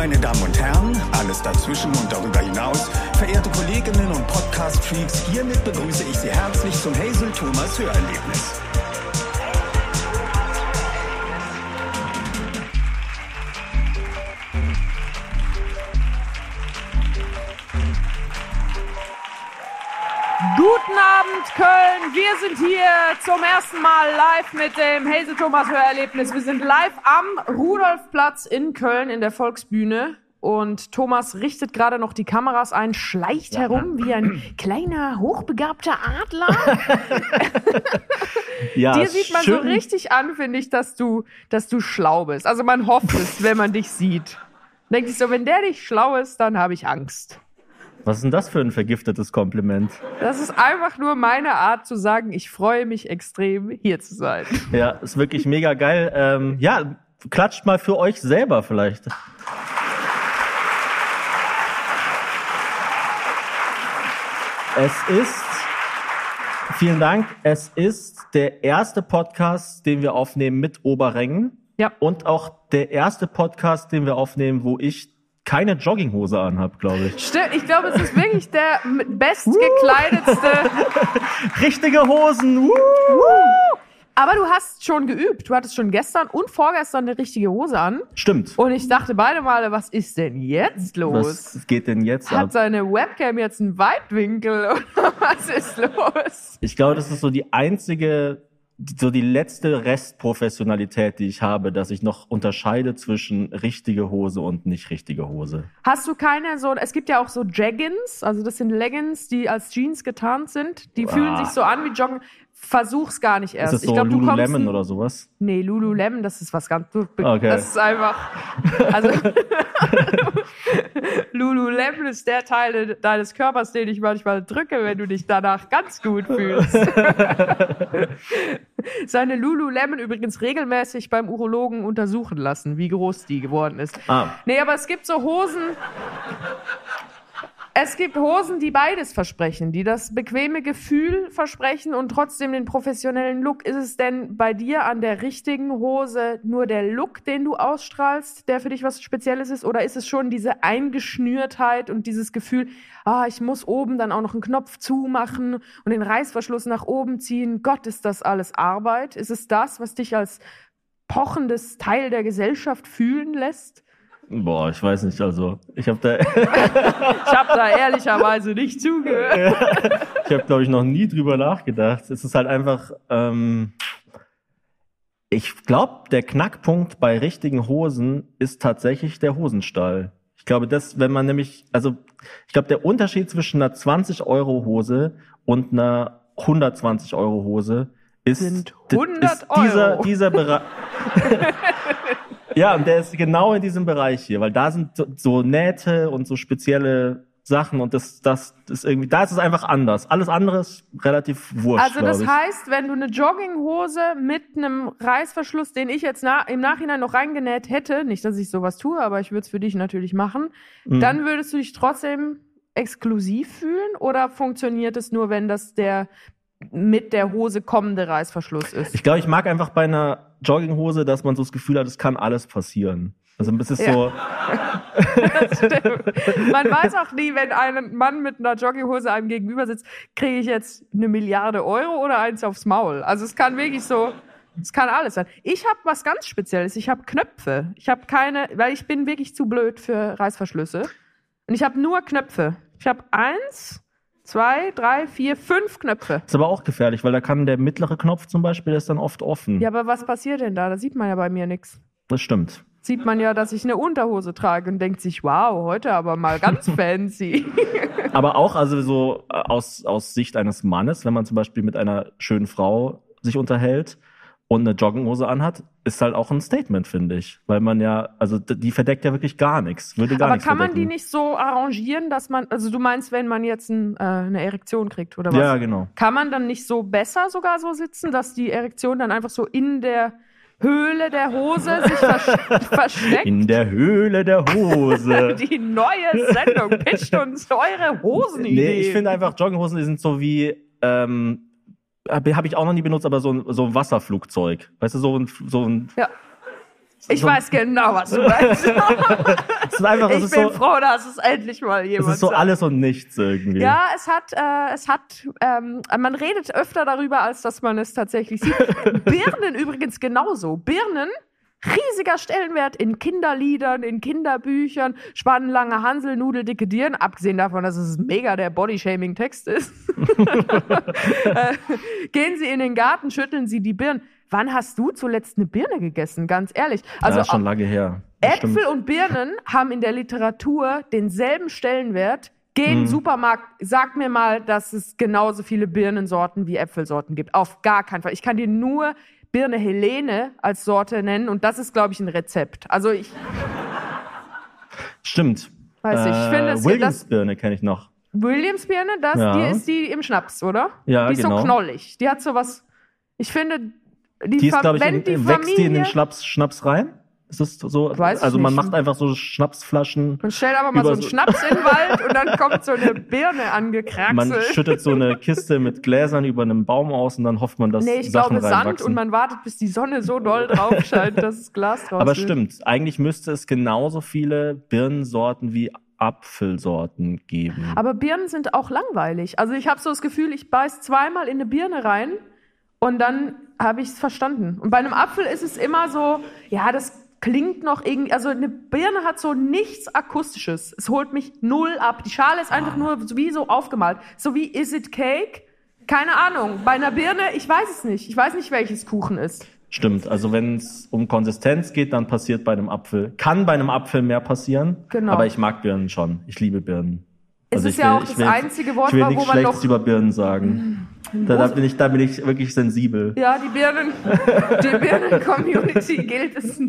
meine Damen und Herren, alles dazwischen und darüber hinaus, verehrte Kolleginnen und Podcast-Freaks, hiermit begrüße ich Sie herzlich zum Hazel Thomas Hörerlebnis. Guten Abend, Köln. Wir sind hier zum ersten Mal live mit dem Hazel Thomas Hörerlebnis. Wir sind live am Rudolfplatz in Köln in der Volksbühne. Und Thomas richtet gerade noch die Kameras ein, schleicht herum wie ein kleiner, hochbegabter Adler. Ja, Dir sieht man so schön. richtig an, finde ich, dass du, dass du schlau bist. Also man hofft es, wenn man dich sieht. Denkt sich so, wenn der nicht schlau ist, dann habe ich Angst. Was ist denn das für ein vergiftetes Kompliment? Das ist einfach nur meine Art zu sagen, ich freue mich extrem, hier zu sein. Ja, ist wirklich mega geil. Ähm, ja, klatscht mal für euch selber vielleicht. Es ist, vielen Dank, es ist der erste Podcast, den wir aufnehmen mit Oberrängen. Ja. Und auch der erste Podcast, den wir aufnehmen, wo ich keine Jogginghose anhab, glaube ich. Stimmt, ich glaube, es ist wirklich der bestgekleidetste. Richtige Hosen! Woo! Aber du hast schon geübt. Du hattest schon gestern und vorgestern eine richtige Hose an. Stimmt. Und ich dachte beide Male, was ist denn jetzt los? Was geht denn jetzt Hat ab? seine Webcam jetzt einen Weitwinkel oder was ist los? Ich glaube, das ist so die einzige, so die letzte Restprofessionalität, die ich habe, dass ich noch unterscheide zwischen richtige Hose und nicht richtige Hose. Hast du keine so, es gibt ja auch so Jaggins, also das sind Leggings, die als Jeans getarnt sind. Die fühlen Ah. sich so an wie Joggen. Versuch's gar nicht erst. Ist das so ich glaub, du kommst Lululemon oder sowas? Nee, Lululemon, das ist was ganz. Okay. Das ist einfach. Also. Lululemon ist der Teil de- deines Körpers, den ich manchmal drücke, wenn du dich danach ganz gut fühlst. Seine Lululemon übrigens regelmäßig beim Urologen untersuchen lassen, wie groß die geworden ist. Ah, Nee, aber es gibt so Hosen. Es gibt Hosen, die beides versprechen, die das bequeme Gefühl versprechen und trotzdem den professionellen Look. Ist es denn bei dir an der richtigen Hose nur der Look, den du ausstrahlst, der für dich was Spezielles ist? Oder ist es schon diese Eingeschnürtheit und dieses Gefühl, ah, ich muss oben dann auch noch einen Knopf zumachen und den Reißverschluss nach oben ziehen? Gott, ist das alles Arbeit? Ist es das, was dich als pochendes Teil der Gesellschaft fühlen lässt? Boah, ich weiß nicht, also ich habe da, Ich habe da ehrlicherweise nicht zugehört. ich habe glaube ich noch nie drüber nachgedacht. Es ist halt einfach, ähm, ich glaube, der Knackpunkt bei richtigen Hosen ist tatsächlich der Hosenstall. Ich glaube, das, wenn man nämlich, also ich glaube, der Unterschied zwischen einer 20 Euro Hose und einer 120 Euro Hose ist, Sind d- 100 ist dieser, Euro. dieser Bereich. ja, und der ist genau in diesem Bereich hier, weil da sind so, so Nähte und so spezielle Sachen und das, das ist irgendwie, da ist es einfach anders. Alles andere ist relativ wurscht. Also das heißt, wenn du eine Jogginghose mit einem Reißverschluss, den ich jetzt na im Nachhinein noch reingenäht hätte, nicht, dass ich sowas tue, aber ich würde es für dich natürlich machen, Mhm. dann würdest du dich trotzdem exklusiv fühlen oder funktioniert es nur, wenn das der mit der Hose kommende Reißverschluss ist? Ich glaube, ich mag einfach bei einer Jogginghose, dass man so das Gefühl hat, es kann alles passieren. Also es ist Ja. so. Man weiß auch nie, wenn ein Mann mit einer Jogginghose einem gegenüber sitzt, kriege ich jetzt eine Milliarde Euro oder eins aufs Maul. Also es kann wirklich so, es kann alles sein. Ich habe was ganz Spezielles. Ich habe Knöpfe. Ich habe keine, weil ich bin wirklich zu blöd für Reißverschlüsse. Und ich habe nur Knöpfe. Ich habe eins, zwei, drei, vier, fünf Knöpfe. ist aber auch gefährlich, weil da kann der mittlere Knopf zum Beispiel, der ist dann oft offen. Ja, aber was passiert denn da? Da sieht man ja bei mir nichts. Das stimmt. Sieht man ja, dass ich eine Unterhose trage und denkt sich, wow, heute aber mal ganz fancy. Aber auch also so äh, aus, aus Sicht eines Mannes, wenn man zum Beispiel mit einer schönen Frau sich unterhält und eine Jogginghose anhat, ist halt auch ein Statement, finde ich. Weil man ja, also die verdeckt ja wirklich gar nichts. Würde gar Aber nichts kann man die nicht so arrangieren, dass man, also du meinst, wenn man jetzt ein, äh, eine Erektion kriegt oder was? Ja, genau. Kann man dann nicht so besser sogar so sitzen, dass die Erektion dann einfach so in der Höhle der Hose sich vers versteckt? In der Höhle der Hose. die neue Sendung pitcht uns eure Hosenidee. nee, ich finde einfach, Jogginghosen die sind so wie, ähm, habe hab ich auch noch nie benutzt, aber so ein, so ein Wasserflugzeug. Weißt du, so ein, so ein Ja. Ich so, weiß genau, was du meinst. es ist einfach, es ich bin so, froh, dass es endlich mal es jemand ist so sagt. alles und nichts irgendwie. Ja, es hat, äh, es hat, ähm, man redet öfter darüber, als dass man es tatsächlich sieht. Birnen übrigens genauso. Birnen, riesiger Stellenwert in Kinderliedern, in Kinderbüchern, Spannenlange Hansel, Nudeldicke Dirn, abgesehen davon, dass es mega der Bodyshaming-Text ist. äh, gehen Sie in den Garten, schütteln Sie die Birnen. Wann hast du zuletzt eine Birne gegessen? Ganz ehrlich. Also ja, schon lange her. Äpfel stimmt. und Birnen haben in der Literatur denselben Stellenwert. Geh in den Mhm. Supermarkt, sag mir mal, dass es genauso viele Birnensorten wie Äpfelsorten gibt. Auf gar keinen Fall. Ich kann dir nur Birne Helene als Sorte nennen und das ist, glaube ich, ein Rezept. Also ich Stimmt. weiß nicht, ich finde das Williamsbirne kenne ich noch. Williamsbirne, das Ja. die ist die im Schnaps, oder? Ja, die ist genau. so knollig. Die hat so was. Ich finde, die, Die ist, glaube ich, in, die wächst die in den Familie- Schnaps, Schnaps rein? Ist das so? Weiß also man nicht. macht einfach so Schnapsflaschen. Man stellt aber mal so einen so- Schnaps in den Wald und dann kommt so eine Birne Man angekraxelt. schüttet so eine Kiste mit Gläsern über einem Baum aus und dann hofft man, dass Nee, ich Sachen glaube Sand und man wartet, bis die Sonne so doll drauf scheint, dass das Glas draus Aber stimmt, eigentlich müsste es genauso viele Birnensorten wie Apfelsorten geben. Aber Birnen sind auch langweilig. Also ich habe so das Gefühl, ich beiß zweimal in eine Birne rein und dann habe ich es verstanden. Und bei einem Apfel ist es immer so, ja, das klingt noch irgendwie, also eine Birne hat so nichts Akustisches. Es holt mich null ab. Die Schale ist einfach nur so wie so aufgemalt. So wie Is it Cake? Keine Ahnung. Bei einer Birne, ich weiß es nicht. Ich weiß nicht, welches Kuchen ist. Stimmt, also wenn es um Konsistenz geht, dann passiert bei einem Apfel. Kann bei einem Apfel mehr passieren, Genau. aber ich mag Birnen schon. Ich liebe Birnen. Es ist ja auch das einzige Wort, ich will wo nichts man Schlechtes noch- über Birnen sagen. Da, da, bin ich, da bin ich wirklich sensibel. Ja, die Birnen, die Birnen-Community gilt es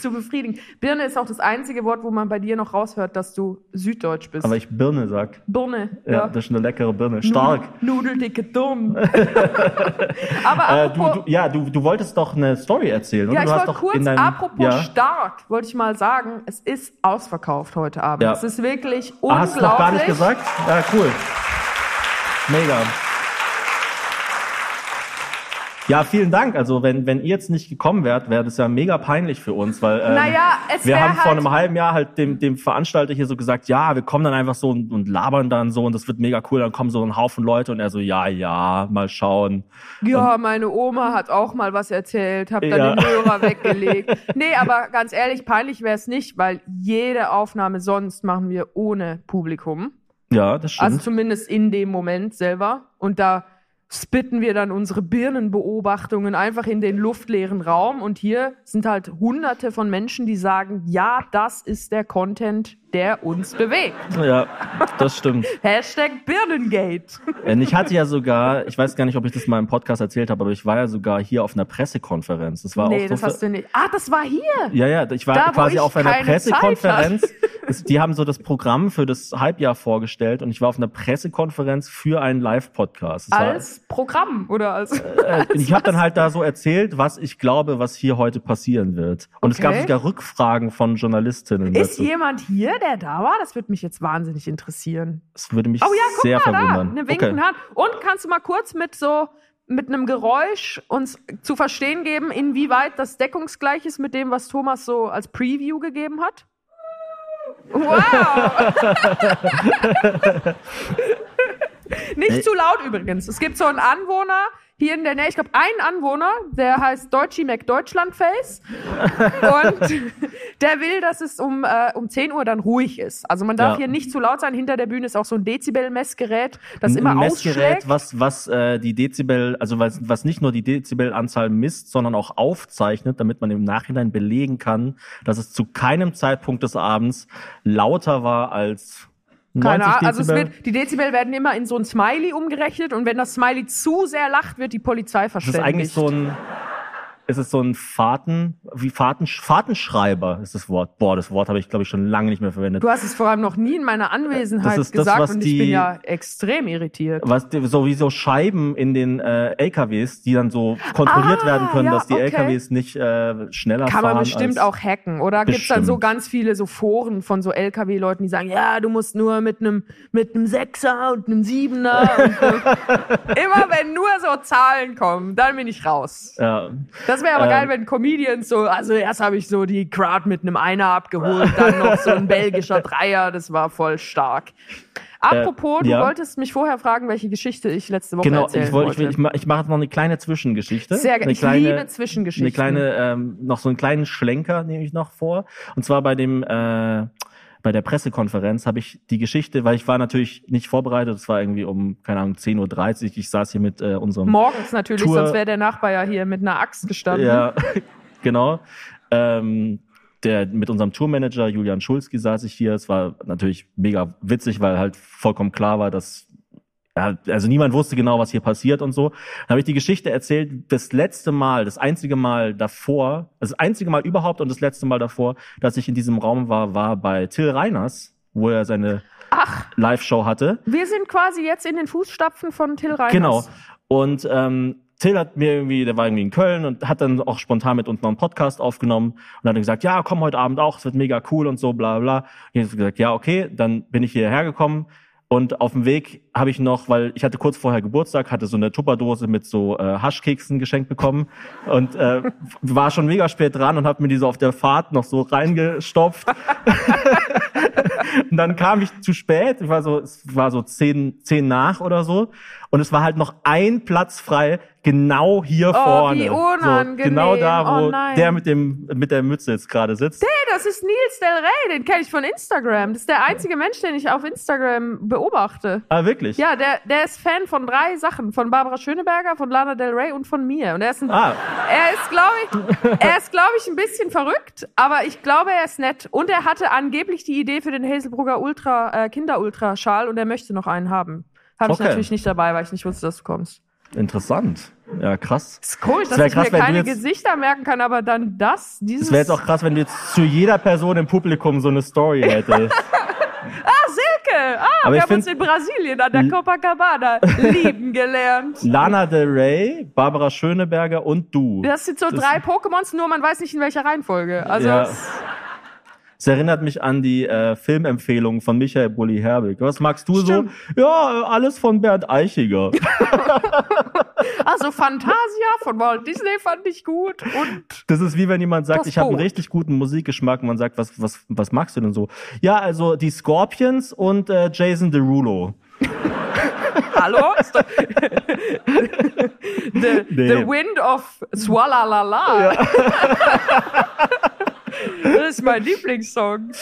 zu befriedigen. Birne ist auch das einzige Wort, wo man bei dir noch raushört, dass du süddeutsch bist. Aber ich Birne sag. Birne, Ja, ja. das ist eine leckere Birne. Stark. Nudeldicke Dumm. Aber Äh, du, apropos, du, ja, du, du wolltest doch eine Story erzählen, oder? ja, ich du hast wollte doch kurz, in deinem, apropos ja, stark, wollte ich mal sagen, es ist ausverkauft heute Abend. Ja. Es ist wirklich Ah, unglaublich. hast du noch gar nicht gesagt? Ja, cool. Mega. Ja, vielen Dank. Also wenn, wenn ihr jetzt nicht gekommen wärt, wäre das ja mega peinlich für uns, weil ähm, Naja, es wir haben vor halt- einem halben Jahr halt dem, dem Veranstalter hier so gesagt, ja, wir kommen dann einfach so und, und labern dann so und das wird mega cool. Dann kommen so ein Haufen Leute und er so, ja, ja, mal schauen. Ja, meine Oma hat auch mal was erzählt, hab dann Ja. den Hörer weggelegt. Nee, aber ganz ehrlich, peinlich wäre es nicht, weil jede Aufnahme sonst machen wir ohne Publikum. Ja, das stimmt. Also zumindest in dem Moment selber. Und da spitten wir dann unsere Birnenbeobachtungen einfach in den luftleeren Raum. Und hier sind halt hunderte von Menschen, die sagen, ja, das ist der Content, der uns bewegt. ja, das stimmt. Hashtag Birnengate. Und ich hatte ja sogar, ich weiß gar nicht, ob ich das mal im Podcast erzählt habe, aber ich war ja sogar hier auf einer Pressekonferenz. Das war nee, auch das hast du nicht. Ah, das war hier. Ja, ja, ich war Da, quasi ich auf einer Pressekonferenz. Es- Die haben so das Programm für das Halbjahr vorgestellt und ich war auf einer Pressekonferenz für einen Live-Podcast. Es war- Als Programm oder als. äh, ich habe dann halt da so erzählt, was ich glaube, was hier heute passieren wird. Und es gab Okay. sogar Rückfragen von Journalistinnen. Ist dazu. jemand hier, der da war? Das würde mich jetzt wahnsinnig interessieren. Das würde mich Oh ja, guck sehr mal da, verwundern. eine winkende Hand. Und kannst du mal kurz mit so mit einem Geräusch uns zu verstehen geben, inwieweit das deckungsgleich ist mit dem, was Thomas so als Preview gegeben hat? Wow! Nicht zu laut übrigens. Es gibt so einen Anwohner hier in der Nähe, ich glaube, einen Anwohner, der heißt Deutschi McDeutschlandface. und der will, dass es um, äh, um 10 Uhr dann ruhig ist. Also man darf Ja. hier nicht zu laut sein. Hinter der Bühne ist auch so ein Dezibel-Messgerät, das Ein- immer ein Messgerät, ausschlägt. was, was äh, die Dezibel, also was, was nicht nur die Dezibelanzahl misst, sondern auch aufzeichnet, damit man im Nachhinein belegen kann, dass es zu keinem Zeitpunkt des Abends lauter war als 90 Keine Ahnung, also es wird, die Dezibel werden immer in so ein Smiley umgerechnet und wenn das Smiley zu sehr lacht, wird die Polizei das verständigt. ist eigentlich so ein, ist es so ein Fahrten, wie Fahrten, Fahrtenschreiber ist das Wort. Boah, das Wort habe ich glaube ich schon lange nicht mehr verwendet. Du hast es vor allem noch nie in meiner Anwesenheit Das ist das, gesagt was und ich die- bin ja extrem irritiert. was die- so wie so Scheiben in den äh, LKWs, die dann so kontrolliert Ah, werden können, ja, dass die okay. LKWs nicht äh, schneller Kann fahren. man bestimmt auch hacken. Oder gibt's dann so ganz viele so Foren von so LKW-Leuten, die sagen, ja, du musst nur mit einem mit einem Sechser und einem Siebener. und so. Immer wenn nur so Zahlen kommen, dann bin ich raus. Ja. Das Das wäre aber Ähm. geil, wenn Comedians so, also erst habe ich so die Crowd mit einem Einer abgeholt, dann noch so ein belgischer Dreier, das war voll stark. Apropos, du ja. wolltest mich vorher fragen, welche Geschichte ich letzte Woche Genau, erzählen ich, wollte, ich, wollte. will- ich, ich mache jetzt noch eine kleine Zwischengeschichte. Sehr eine gerne. Ich kleine, liebe Zwischengeschichten. Eine kleine, ähm, noch so einen kleinen Schlenker nehme ich noch vor. Und zwar bei dem, äh, bei der Pressekonferenz habe ich die Geschichte, weil ich war natürlich nicht vorbereitet, es war irgendwie um, keine Ahnung, 10.30 Uhr. Ich saß hier mit äh, unserem Morgens natürlich, Tour- sonst wäre der Nachbar ja hier mit einer Axt gestanden. Ja, genau. Ähm, der, mit unserem Tourmanager Julian Schulski saß ich hier. Es war natürlich mega witzig, weil halt vollkommen klar war, dass ja, also niemand wusste genau, was hier passiert und so. Dann habe ich die Geschichte erzählt, das letzte Mal, das einzige Mal davor, also das einzige Mal überhaupt und das letzte Mal davor, dass ich in diesem Raum war, war bei Till Reiners, wo er seine Ach, Live-Show hatte. wir sind quasi jetzt in den Fußstapfen von Till Reiners. Genau. Und ähm, Till hat mir irgendwie, der war irgendwie in Köln und hat dann auch spontan mit uns noch einen Podcast aufgenommen und hat dann gesagt, ja, komm heute Abend auch, es wird mega cool und so, bla bla. Und ich habe gesagt, ja, okay, dann bin ich hierher gekommen. Und auf dem Weg habe ich noch, weil ich hatte kurz vorher Geburtstag, hatte so eine Tupperdose mit so äh, Haschkeksen geschenkt bekommen und äh, war schon mega spät dran und habe mir die so auf der Fahrt noch so reingestopft. Und dann kam ich zu spät, ich war so, es war so zehn, zehn nach oder so. Und es war halt noch ein Platz frei, genau hier Oh, vorne. wie unangenehm. So, genau da, wo Oh, der mit dem, mit der Mütze jetzt gerade sitzt. Hey, das ist Nils Del Rey, den kenne ich von Instagram. Das ist der einzige Mensch, den ich auf Instagram beobachte. Ah, wirklich? Ja, der, der ist Fan von drei Sachen. Von Barbara Schöneberger, von Lana Del Rey und von mir. Und er ist ein, Ah, er ist, glaube ich, er ist, glaube ich, ein bisschen verrückt, aber ich glaube, er ist nett. Und er hatte angeblich die Idee für den Hazelbrugger Ultra, äh, Kinder-Ultra-Schal und er möchte noch einen haben. Habe ich Okay. natürlich nicht dabei, weil ich nicht wusste, dass du kommst. interessant. Ja, krass. ist komisch, dass wär ich krass, mir keine jetzt- Gesichter merken kann, aber dann das, dieses. Es wäre jetzt auch krass, wenn du jetzt zu jeder Person im Publikum so eine Story hättest. Ah, Silke! Ah, Aber wir ich haben uns in Brasilien an der Copacabana lieben gelernt. Lana Del Rey, Barbara Schöneberger und du. Das sind so Das- drei Pokémons, nur man weiß nicht in welcher Reihenfolge. Also Ja. Es- erinnert mich an die äh, Filmempfehlung von Michael Bulli Herbig. Was magst du Stimmt. so? Ja, äh, alles von Bernd Eichiger. also Fantasia von Walt Disney fand ich gut und Das ist wie wenn jemand sagt, ich habe einen richtig guten Musikgeschmack und man sagt, was, was, was magst du denn so? Ja, also die Scorpions und äh, Jason Derulo. Hallo? The, Nee. the Wind of Swalala. Das ist mein Lieblingssong.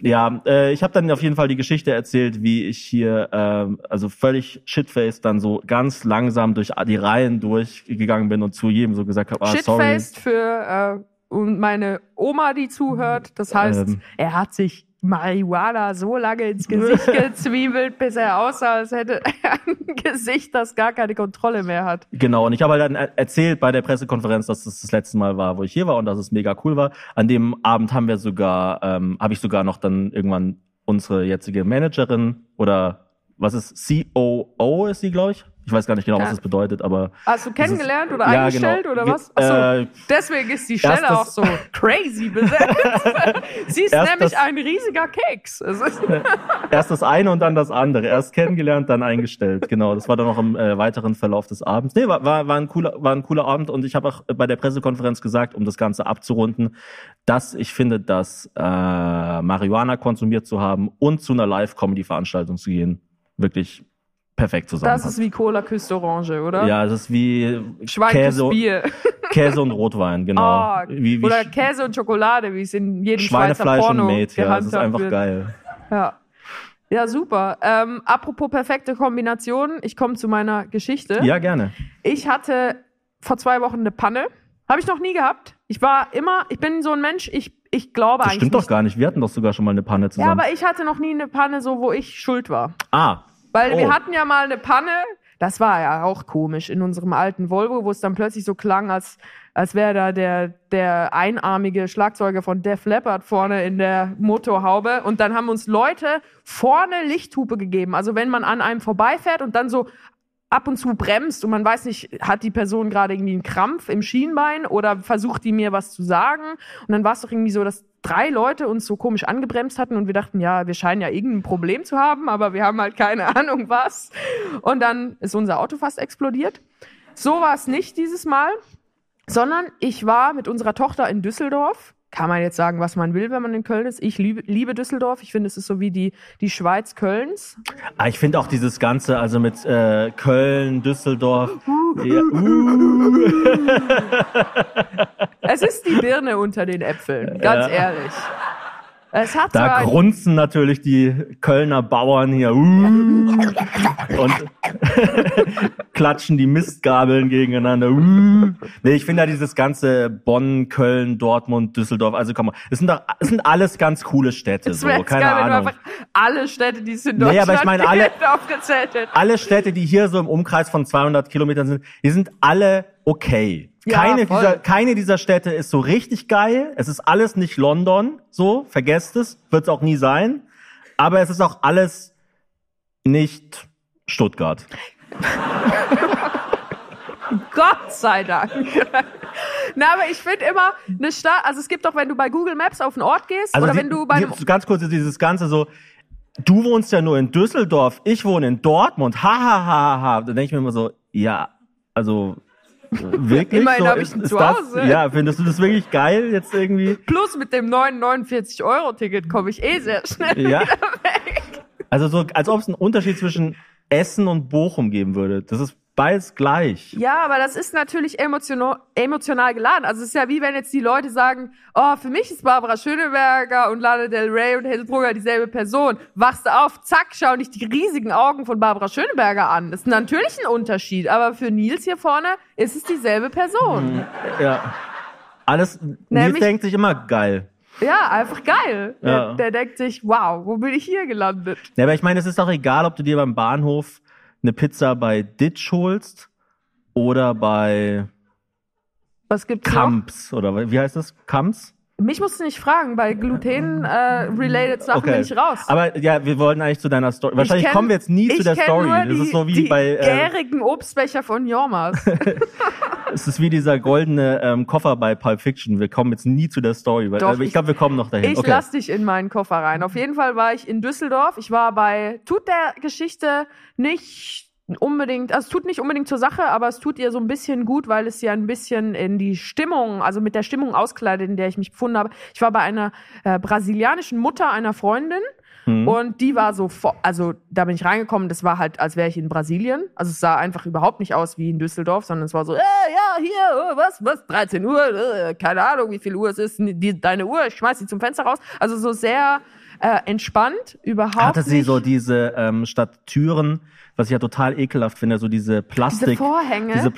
Ja, äh, ich habe dann auf jeden Fall die Geschichte erzählt, wie ich hier, ähm, also völlig shitfaced, dann so ganz langsam durch die Reihen durchgegangen bin und zu jedem so gesagt habe, ah, sorry. Shitfaced für äh, und meine Oma, die zuhört. Das heißt, Ähm. er hat sich Marihuana so lange ins Gesicht gezwiebelt, bis er aussah, als hätte er ein Gesicht, das gar keine Kontrolle mehr hat. Genau, und ich habe halt dann er- erzählt bei der Pressekonferenz, dass das das letzte Mal war, wo ich hier war und dass es mega cool war. An dem Abend haben wir sogar, ähm, habe ich sogar noch dann irgendwann unsere jetzige Managerin oder was ist COO ist sie, glaube ich. Ich weiß gar nicht genau, Ja. was das bedeutet, aber Hast du Das ist- kennengelernt oder ja, eingestellt genau. oder was? Achso, äh, deswegen ist die Stelle auch so crazy besetzt. Sie ist nämlich das- ein riesiger Keks. Erst das eine und dann das andere. Erst kennengelernt, dann eingestellt. Genau, das war dann noch im äh, weiteren Verlauf des Abends. Nee, war, war, war, ein, cooler, war ein cooler Abend und ich habe auch bei der Pressekonferenz gesagt, um das Ganze abzurunden, dass ich finde, dass äh, Marihuana konsumiert zu haben und zu einer Live-Comedy-Veranstaltung zu gehen, wirklich perfekt das zusammenpasst. ist wie Cola küsst Orange, oder? ja, das ist wie Käse, Bier. Käse und Rotwein, genau. Ah, wie, wie oder Käse und Schokolade, wie es in jedem Schweizer Schweinefleisch Porno und Mate, ja, das ist einfach wird. geil. Ja. Ja, super. Ähm, apropos perfekte Kombination, ich komme zu meiner Geschichte. Ja, gerne. Ich hatte vor zwei Wochen eine Panne. Habe ich noch nie gehabt. Ich war immer, ich bin so ein Mensch, ich, ich glaube Das eigentlich stimmt nicht. doch gar nicht. Wir hatten doch sogar schon mal eine Panne Ja, zusammen. aber ich hatte noch nie eine Panne, so wo ich schuld war. ah, Weil Oh. wir hatten ja mal eine Panne, das war ja auch komisch in unserem alten Volvo, wo es dann plötzlich so klang, als, als wäre da der, der einarmige Schlagzeuger von Def Leppard vorne in der Motorhaube. Und dann haben uns Leute vorne Lichthupe gegeben. Also wenn man an einem vorbeifährt und dann so ab und zu bremst und man weiß nicht, hat die Person gerade irgendwie einen Krampf im Schienbein oder versucht die mir was zu sagen. Und dann war es doch irgendwie so, dass drei Leute uns so komisch angebremst hatten und wir dachten, ja, wir scheinen ja irgendein Problem zu haben, aber wir haben halt keine Ahnung was. Und dann ist unser Auto fast explodiert. So war es nicht dieses Mal. sondern ich war mit unserer Tochter in Düsseldorf. Kann man jetzt sagen, was man will, wenn man in Köln ist. Ich liebe, liebe Düsseldorf. Ich finde, es ist so wie die, die Schweiz Kölns. Ah, ich finde auch dieses Ganze, also mit äh, Köln, Düsseldorf. ja, uh. Es ist die Birne unter den Äpfeln, ganz Ja. ehrlich. Es hat Da grunzen natürlich die Kölner Bauern hier uh, und klatschen die Mistgabeln gegeneinander. Uh. Nee, ich finde ja dieses ganze Bonn, Köln, Dortmund, Düsseldorf, also komm mal, es sind doch, es sind alles ganz coole Städte, so, keine geil, Ahnung. alle Städte, die es in Nee, Deutschland aber ich meine, alle-. Alle Städte, die hier so im Umkreis von 200 Kilometern sind, die sind alle okay. Ja, keine, voll. dieser, keine dieser Städte ist so richtig geil. Es ist alles nicht London, so, vergesst es, wird es auch nie sein. Aber es ist auch alles nicht Stuttgart. Gott sei Dank. Na, aber ich finde immer eine Stadt, also es gibt doch, wenn du bei Google Maps auf einen Ort gehst oder Also die- wenn du bei einem, ganz kurz dieses Ganze so, du wohnst ja nur in Düsseldorf, ich wohne in Dortmund, ha, ha, ha, ha, ha. Da denke ich mir immer so, ja, also wirklich Immerhin so, hab ich ist Zuhause. das, ja, findest du das wirklich geil jetzt irgendwie? plus mit dem neuen 49-Euro-Ticket komme ich eh sehr schnell Ja. wieder weg. Also so, als ob es einen Unterschied zwischen Essen und Bochum geben würde. Das ist beides gleich. Ja, aber das ist natürlich emotional, emotional geladen. Also es ist ja wie wenn jetzt die Leute sagen, oh, für mich ist Barbara Schöneberger und Lana Del Rey und Hazel Brugger dieselbe Person. Wachst du auf, zack, schau dich die riesigen Augen von Barbara Schöneberger an. Das ist natürlich ein Unterschied, aber für Nils hier vorne ist es dieselbe Person. Ja. Alles, Nils Nämlich- denkt sich immer geil. Ja, einfach geil. Ja. Der, der denkt sich, wow, wo bin ich hier gelandet? Ja, aber ich meine, es ist doch egal, ob du dir beim Bahnhof eine Pizza bei Ditch holst oder bei Was gibt's? Kamps oder wie heißt das? Kamps? Mich musst du nicht fragen, bei Gluten-related Sachen bin ich raus. Aber ja, wir wollten eigentlich zu deiner Story. Wahrscheinlich kenn- kommen wir jetzt nie zu der Story. Nur Das die, ist so wie die bei, äh, gärigen Obstbecher von Jormas. es ist wie dieser goldene ähm, Koffer bei Pulp Fiction. Wir kommen jetzt nie zu der Story. Weil, Doch, aber ich ich- glaube, wir kommen noch dahin. Ich okay. lass dich in meinen Koffer rein. Auf jeden Fall war ich in Düsseldorf. Ich war bei, tut der Geschichte nicht unbedingt, also es tut nicht unbedingt zur Sache, aber es tut ihr so ein bisschen gut, weil es ja ein bisschen in die Stimmung, also mit der Stimmung auskleidet, in der ich mich befunden habe. Ich war bei einer äh, brasilianischen Mutter einer Freundin. Mhm. Und die war so, also da bin ich reingekommen, das war halt, als wäre ich in Brasilien. Also es sah einfach überhaupt nicht aus wie in Düsseldorf, sondern es war so, äh, ja, hier, äh, was, was, 13 Uhr, äh, keine Ahnung, wie viel Uhr es ist, die, deine Uhr, ich schmeiß sie zum Fenster raus. Also so sehr äh, entspannt, überhaupt Hatte sie nicht. so diese ähm, statt Türen, was ich ja total ekelhaft finde, so diese Plastik, diese Vorhänge. diese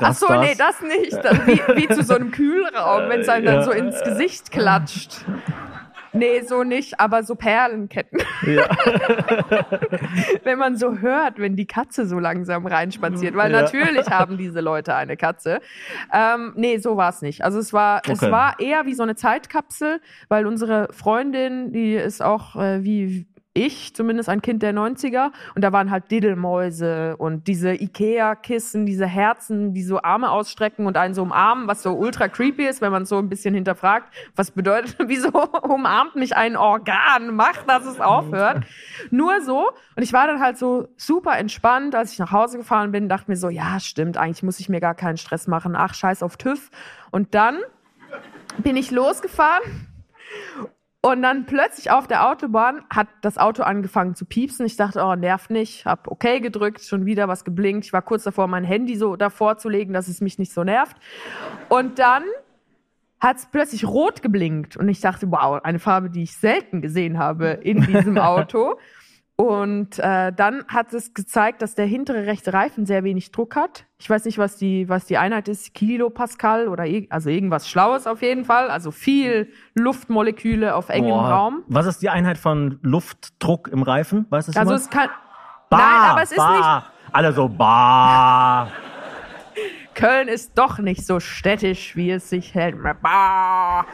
Ach so, nee, das nicht. Das, wie, wie zu so einem Kühlraum, wenn es einem dann Ja. so ins Gesicht klatscht. Nee, so nicht, aber so Perlenketten. Ja. wenn man so hört, wenn die Katze so langsam reinspaziert. Weil Ja. natürlich haben diese Leute eine Katze. Ähm, nee, so war es nicht. Also es war, es Okay. war eher wie so eine Zeitkapsel, weil unsere Freundin, die ist auch äh, wie ich, zumindest ein Kind der 90er. Und da waren halt Diddelmäuse und diese Ikea-Kissen, diese Herzen, die so Arme ausstrecken und einen so umarmen, was so ultra creepy ist, wenn man so ein bisschen hinterfragt, was bedeutet, wieso umarmt mich ein Organ, macht, dass es aufhört. Nur so. Und ich war dann halt so super entspannt, als ich nach Hause gefahren bin, dachte mir so, ja, stimmt, eigentlich muss ich mir gar keinen Stress machen. Ach, scheiß auf TÜV. Und dann bin ich losgefahren und dann plötzlich auf der Autobahn hat das Auto angefangen zu piepsen. Ich dachte, oh, nervt nicht. Hab okay gedrückt, schon wieder was geblinkt. Ich war kurz davor, mein Handy so davor zu legen, dass es mich nicht so nervt. Und dann hat es plötzlich rot geblinkt. Und ich dachte, wow, eine Farbe, die ich selten gesehen habe in diesem Auto. Und äh, dann hat es gezeigt, dass der hintere rechte Reifen sehr wenig Druck hat. Ich weiß nicht, was die, was die Einheit ist, Kilopascal oder ir- also irgendwas Schlaues auf jeden Fall. Also viel Luftmoleküle auf engem Boah. Raum. Was ist die Einheit von Luftdruck im Reifen? Weißt du Also jemand? es kann. Bah, Nein, aber es ist bah. nicht. Alle so, bah. Köln ist doch nicht so städtisch, wie es sich hält. Bah.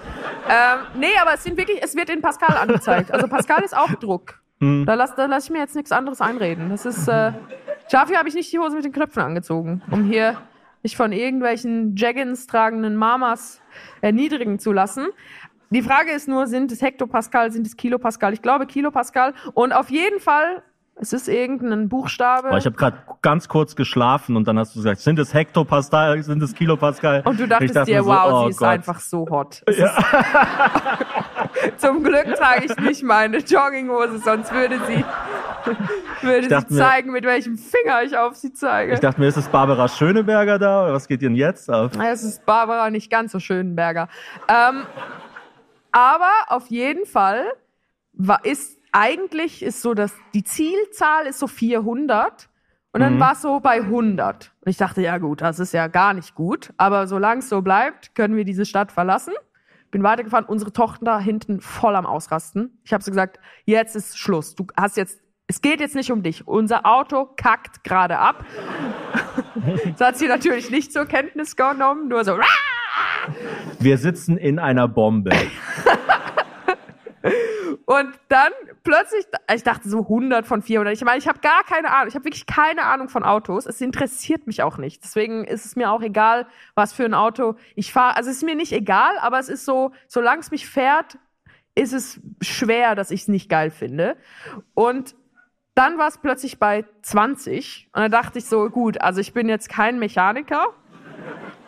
Ähm, nee, aber es sind wirklich, es wird in Pascal angezeigt. Also Pascal ist auch Druck. Hm. Da lasse da lass ich mir jetzt nichts anderes einreden. Das ist, äh, dafür habe ich nicht die Hose mit den Knöpfen angezogen, um hier nicht von irgendwelchen Jaggins tragenden Mamas erniedrigen zu lassen. Die Frage ist nur, sind es Hektopascal, sind es Kilopascal? Ich glaube Kilopascal. Und auf jeden Fall Es ist irgendein Buchstabe. Aber ich habe gerade ganz kurz geschlafen und dann hast du gesagt, sind es Hektopascal, sind es Kilopascal? und du dachtest dachte dir, so, wow, oh sie ist Gott. einfach so hot. Ist Zum Glück trage ich nicht meine Jogginghose, sonst würde sie, würde sie dachte mir- zeigen, mit welchem Finger ich auf sie zeige. Ich dachte mir, ist es Barbara Schöneberger da? Oder was geht denn jetzt ab? Ja, Es ist Barbara nicht ganz so Schönenberger. Ähm, aber auf jeden Fall war, ist eigentlich ist so, dass die Zielzahl ist so 400 und dann Mhm. war es so bei 100. Und ich dachte, ja gut, das ist ja gar nicht gut. Aber solange es so bleibt, können wir diese Stadt verlassen. Bin weitergefahren, unsere Tochter da hinten voll am Ausrasten. Ich habe so gesagt, jetzt ist Schluss. Du hast jetzt, es geht jetzt nicht um dich. Unser Auto kackt gerade ab. Das hat sie natürlich nicht zur Kenntnis genommen, nur so. Wir sitzen in einer Bombe. Und dann plötzlich, ich dachte so 100 von 400. Ich meine, ich habe gar keine Ahnung. Ich habe wirklich keine Ahnung von Autos. Es interessiert mich auch nicht. Deswegen ist es mir auch egal, was für ein Auto ich fahre. Also es ist mir nicht egal, aber es ist so, solange es mich fährt, ist es schwer, dass ich es nicht geil finde. Und dann war es plötzlich bei 20. Und dann dachte ich so, gut, also ich bin jetzt kein Mechaniker.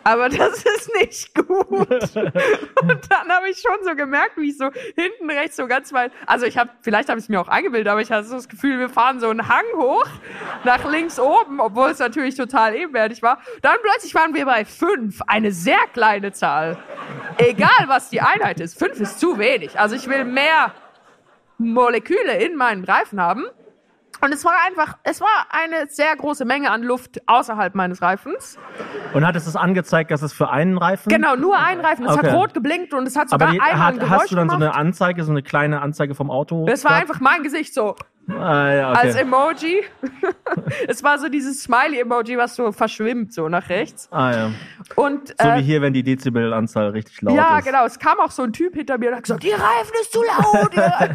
Aber das ist nicht gut. Und dann habe ich schon so gemerkt, wie ich so hinten rechts so ganz weit, also ich habe, vielleicht habe ich es mir auch eingebildet, aber ich hatte so das Gefühl, wir fahren so einen Hang hoch nach links oben, obwohl es natürlich total ebenwertig war. Dann plötzlich waren wir bei fünf, eine sehr kleine Zahl. Egal, was die Einheit ist, fünf ist zu wenig. Also ich will mehr Moleküle in meinen Reifen haben. Und es war einfach, es war eine sehr große Menge an Luft außerhalb meines Reifens. Und hat es das angezeigt, dass es für einen Reifen? Genau, nur ein Reifen. Es Okay. hat rot geblinkt und es hat Aber sogar die, einmal ein hat, Geräusch hast du dann so gemacht. eine Anzeige, so eine kleine Anzeige vom Auto? das war gehabt? einfach mein Gesicht so Ah, ja, okay. als Emoji. es war so dieses Smiley-Emoji, was so verschwimmt so nach rechts. ah, ja. Und So äh, wie hier, wenn die Dezibelanzahl richtig laut ja, ist. genau. Es kam auch so ein Typ hinter mir und hat gesagt, die Reifen ist zu laut. ja.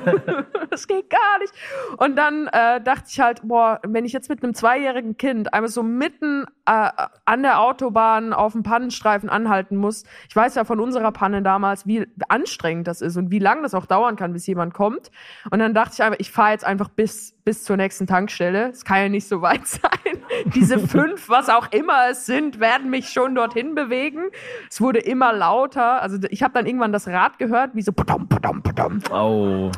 das geht gar nicht. Und dann äh, dachte ich halt, boah, wenn ich jetzt mit einem zweijährigen Kind einmal so mitten äh, an der Autobahn auf dem Pannenstreifen anhalten muss. Ich weiß ja von unserer Panne damals, wie anstrengend das ist und wie lang das auch dauern kann, bis jemand kommt. Und dann dachte ich einfach, ich fahre jetzt einfach bis, bis zur nächsten Tankstelle. Es kann ja nicht so weit sein. Diese fünf, was auch immer es sind, werden mich schon dorthin bewegen. Es wurde immer lauter. Also ich habe dann irgendwann das Rad gehört, wie so padam, padam, padam. Oh.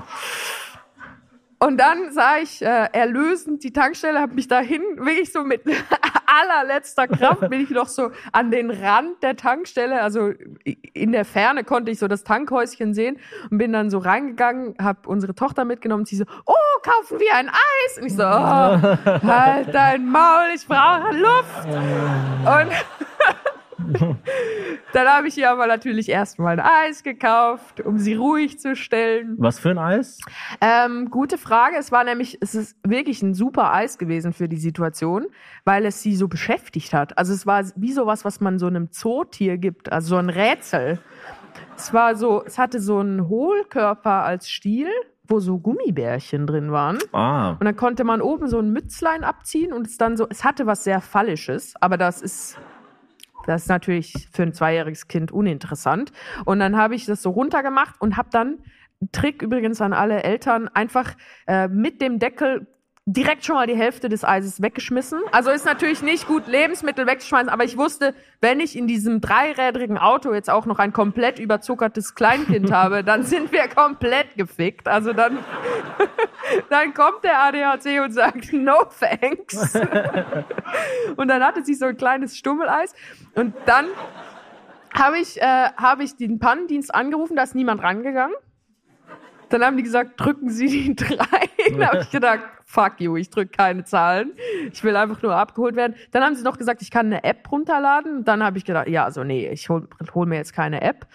Und dann sah ich äh, erlösend die Tankstelle, habe mich dahin wirklich so mit allerletzter Kraft bin ich noch so an den Rand der Tankstelle, also in der Ferne konnte ich so das Tankhäuschen sehen und bin dann so reingegangen, habe unsere Tochter mitgenommen, und sie so, oh, kaufen wir ein Eis? Und ich so, oh, halt dein Maul, ich brauche Luft. Und dann habe ich ihr aber natürlich erstmal ein Eis gekauft, um sie ruhig zu stellen. Was für ein Eis? Ähm, gute Frage. Es war nämlich, es ist wirklich ein super Eis gewesen für die Situation, weil es sie so beschäftigt hat. Also es war wie sowas, was man so einem Zootier gibt, also so ein Rätsel. Es war so, es hatte so einen Hohlkörper als Stiel, wo so Gummibärchen drin waren. Ah. Und dann konnte man oben so ein Mützlein abziehen und es dann so, es hatte was sehr Phallisches, aber das ist, das ist natürlich für ein zweijähriges Kind uninteressant. Und dann habe ich das so runtergemacht und habe dann, Trick übrigens an alle Eltern, einfach äh, mit dem Deckel direkt schon mal die Hälfte des Eises weggeschmissen. Also ist natürlich nicht gut, Lebensmittel wegzuschmeißen, aber ich wusste, wenn ich in diesem dreirädrigen Auto jetzt auch noch ein komplett überzuckertes Kleinkind habe, dann sind wir komplett gefickt. Also dann, dann kommt der ADAC und sagt, no thanks. und dann hatte sie so ein kleines Stummeleis und dann habe ich, äh, habe ich den Pannendienst angerufen, da ist niemand rangegangen. Dann haben die gesagt, drücken Sie die drei. Dann habe ich gedacht, fuck you, ich drücke keine Zahlen. Ich will einfach nur abgeholt werden. Dann haben sie noch gesagt, ich kann eine App runterladen. Dann habe ich gedacht, ja, also nee, ich hol, hol mir jetzt keine App.